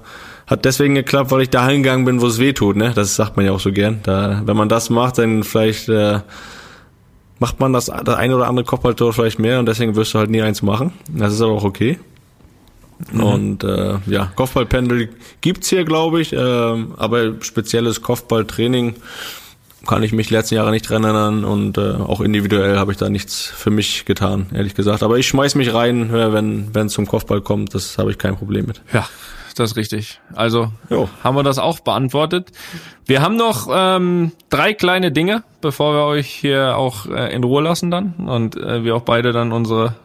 hat deswegen geklappt, weil ich da hingegangen bin, wo es weh tut, ne? Das sagt man ja auch so gern. Da, wenn man das macht, dann vielleicht äh, macht man das, das eine oder andere Kopfballtor vielleicht mehr und deswegen wirst du halt nie eins machen. Das ist aber auch okay. Und äh, ja, Kopfballpendel gibt's hier, glaube ich, ähm, aber spezielles Kopfballtraining kann ich mich letzten Jahre nicht dran erinnern und äh, auch individuell habe ich da nichts für mich getan, ehrlich gesagt. Aber ich schmeiß mich rein, äh, wenn wenn es zum Kopfball kommt, das habe ich kein Problem mit. Ja, das ist richtig. Also Jo. haben wir das auch beantwortet. Wir haben noch ähm, drei kleine Dinge, bevor wir euch hier auch äh, in Ruhe lassen dann und äh, wir auch beide dann unsere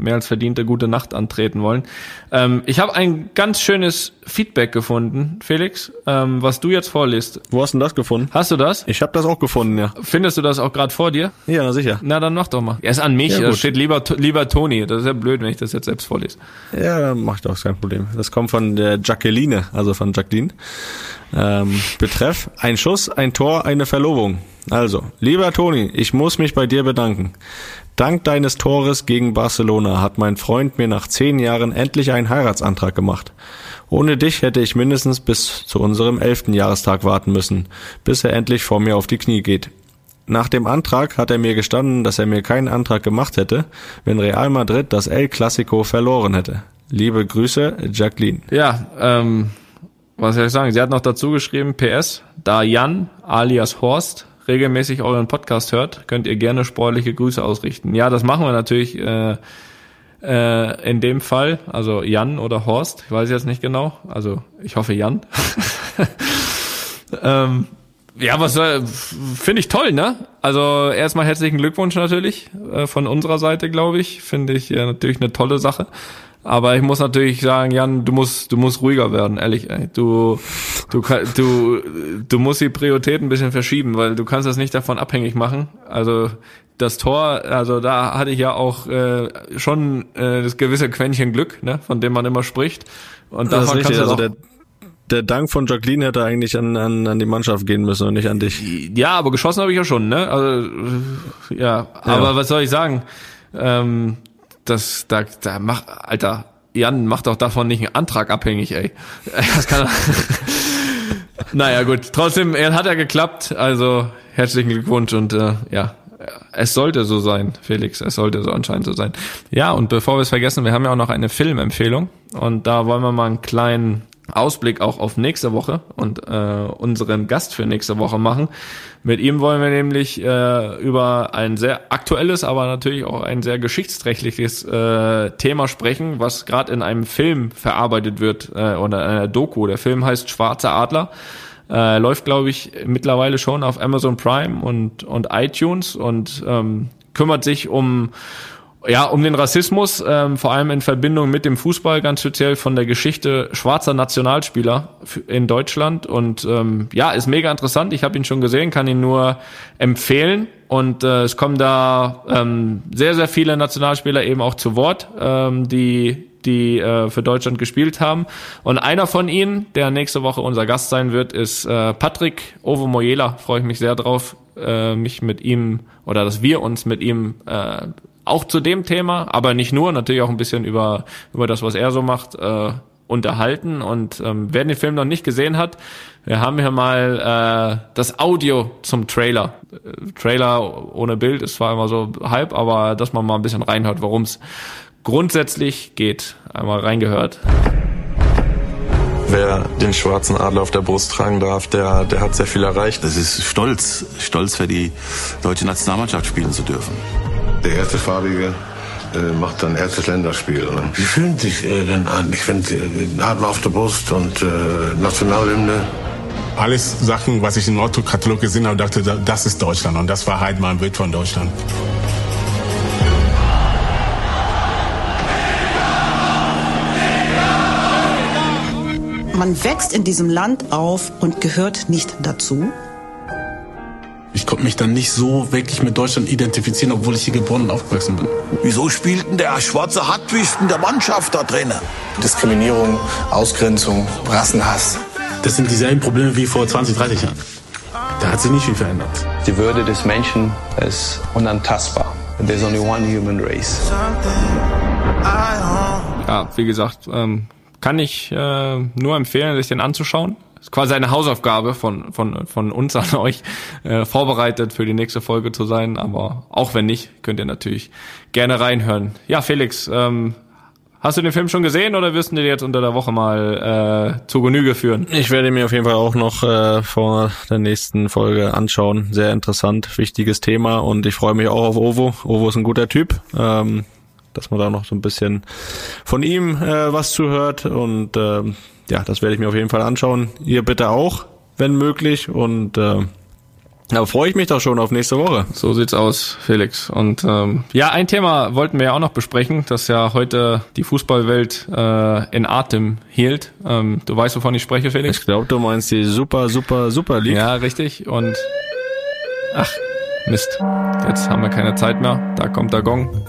mehr als verdiente gute Nacht antreten wollen. Ähm, ich habe ein ganz schönes Feedback gefunden, Felix, ähm, was du jetzt vorliest. Wo hast du denn das gefunden? Hast du das? Ich habe das auch gefunden, ja. Findest du das auch gerade vor dir? Ja, na sicher. Na, dann mach doch mal. Er ist an mich, Ja, da steht lieber, lieber Toni. Das ist ja blöd, wenn ich das jetzt selbst vorlese. Ja, dann mach doch kein Problem. Das kommt von der Jacqueline, also von Jacqueline. Ähm, Betreff, ein Schuss, ein Tor, eine Verlobung. Also, lieber Toni, ich muss mich bei dir bedanken. Dank deines Tores gegen Barcelona hat mein Freund mir nach zehn Jahren endlich einen Heiratsantrag gemacht. Ohne dich hätte ich mindestens bis zu unserem elften Jahrestag warten müssen, bis er endlich vor mir auf die Knie geht. Nach dem Antrag hat er mir gestanden, dass er mir keinen Antrag gemacht hätte, wenn Real Madrid das El Clasico verloren hätte. Liebe Grüße, Jacqueline. Ja, ähm, was soll ich sagen? Sie hat noch dazu geschrieben, PS, da Jan alias Horst regelmäßig euren Podcast hört, könnt ihr gerne sportliche Grüße ausrichten. Ja, das machen wir natürlich äh, äh, in dem Fall, also Jan oder Horst, ich weiß jetzt nicht genau, also ich hoffe Jan. [laughs] ähm, ja, was soll, finde ich toll, ne? Also erstmal herzlichen Glückwunsch natürlich äh, von unserer Seite, glaube ich. Finde ich äh, natürlich eine tolle Sache. Aber ich muss natürlich sagen, Jan, du musst, du musst ruhiger werden, ehrlich. Ey. Du, du, du, du musst die Priorität ein bisschen verschieben, weil du kannst das nicht davon abhängig machen. Also das Tor, also da hatte ich ja auch äh, schon äh, das gewisse Quäntchen Glück, ne, von dem man immer spricht. Und davon kannst du also der, der Dank von Jacqueline hätte eigentlich an, an, an die Mannschaft gehen müssen und nicht an dich. Ja, aber geschossen habe ich ja schon, ne? Also ja, aber ja. was soll ich sagen? Ähm, das, da, da mach, Alter, Jan, mach doch davon nicht einen Antrag abhängig, ey. [laughs] Das kann Naja, gut. Trotzdem, er hat ja geklappt. Also herzlichen Glückwunsch und äh, ja, es sollte so sein, Felix. Es sollte so anscheinend so sein. Ja, und bevor wir es vergessen, wir haben ja auch noch eine Filmempfehlung und da wollen wir mal einen kleinen Ausblick auch auf nächste Woche und äh, unseren Gast für nächste Woche machen. Mit ihm wollen wir nämlich äh, über ein sehr aktuelles, aber natürlich auch ein sehr geschichtsträchtiges äh, Thema sprechen, was gerade in einem Film verarbeitet wird äh, oder einer Doku. Der Film heißt Schwarzer Adler. Äh, läuft, glaube ich, mittlerweile schon auf Amazon Prime und, und iTunes und ähm, kümmert sich um ja, um den Rassismus, ähm, vor allem in Verbindung mit dem Fußball, ganz speziell von der Geschichte schwarzer Nationalspieler in Deutschland. Und ähm, ja, ist mega interessant. Ich habe ihn schon gesehen, kann ihn nur empfehlen. Und äh, es kommen da ähm, sehr, sehr viele Nationalspieler eben auch zu Wort, ähm, die die äh, für Deutschland gespielt haben. Und einer von ihnen, der nächste Woche unser Gast sein wird, ist äh, Patrick Ovo Moyela. Freue ich mich sehr drauf, äh, mich mit ihm oder dass wir uns mit ihm äh, auch zu dem Thema, aber nicht nur, natürlich auch ein bisschen über, über das, was er so macht, äh, unterhalten. Und ähm, wer den Film noch nicht gesehen hat, wir haben hier mal äh, das Audio zum Trailer. Äh, Trailer ohne Bild ist zwar immer so halb, aber dass man mal ein bisschen reinhört, worum es grundsätzlich geht. Einmal reingehört. Wer den schwarzen Adler auf der Brust tragen darf, der, der hat sehr viel erreicht. Das ist stolz, stolz für die deutsche Nationalmannschaft spielen zu dürfen. Der erste Farbige äh, macht dann erstes Länderspiel. Oder? Wie fühlen sich äh, denn an? Ich finde äh, Adler auf der Brust und äh, Nationalhymne. Alles Sachen, was ich im Autokatalog gesehen habe, dachte, das ist Deutschland. Und das war halt mal ein Bild von Deutschland. Man wächst in diesem Land auf und gehört nicht dazu. Ich konnte mich dann nicht so wirklich mit Deutschland identifizieren, obwohl ich hier geboren und aufgewachsen bin. Wieso spielt denn der schwarze Hattwist in der Mannschaft da drinnen? Diskriminierung, Ausgrenzung, Rassenhass. Das sind dieselben Probleme wie vor 20, 30 Jahren. Da hat sich nicht viel verändert. Die Würde des Menschen ist unantastbar. There's only one human race. Ja, wie gesagt, ähm, kann ich äh, nur empfehlen, sich den anzuschauen. Ist quasi eine Hausaufgabe von, von, von uns an euch, äh, vorbereitet für die nächste Folge zu sein. Aber auch wenn nicht, könnt ihr natürlich gerne reinhören. Ja, Felix, ähm, Hast du den Film schon gesehen oder wirst du dir jetzt unter der Woche mal äh, zu Genüge führen? Ich werde mir auf jeden Fall auch noch äh, vor der nächsten Folge anschauen. Sehr interessant, wichtiges Thema und ich freue mich auch auf Ovo. Ovo ist ein guter Typ. Ähm, dass man da noch so ein bisschen von ihm äh, was zuhört. Und äh, ja, das werde ich mir auf jeden Fall anschauen. Ihr bitte auch, wenn möglich. Und äh, da freue ich mich doch schon auf nächste Woche. So sieht's aus, Felix. Und ähm, ja, ein Thema wollten wir ja auch noch besprechen, das ja heute die Fußballwelt äh, in Atem hielt. Ähm, du weißt, wovon ich spreche, Felix? Ich glaube, du meinst die super, super, super League. Ja, richtig. Und ach, Mist. Jetzt haben wir keine Zeit mehr. Da kommt der Gong.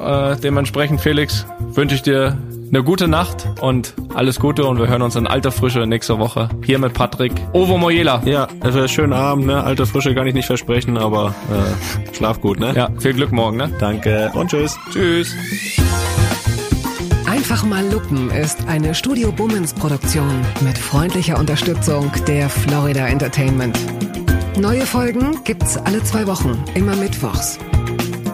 Äh, dementsprechend, Felix, wünsche ich dir eine gute Nacht und alles Gute und wir hören uns in alter Frische nächste Woche hier mit Patrick Ovo Mojela. Ja, also schönen Abend, ne? Alter Frische kann ich nicht versprechen, aber äh, schlaf gut, ne? Ja, viel Glück morgen, ne? Danke und tschüss. Tschüss. Einfach mal Lupen ist eine Studio Bummens Produktion mit freundlicher Unterstützung der Florida Entertainment. Neue Folgen gibt's alle zwei Wochen, immer mittwochs.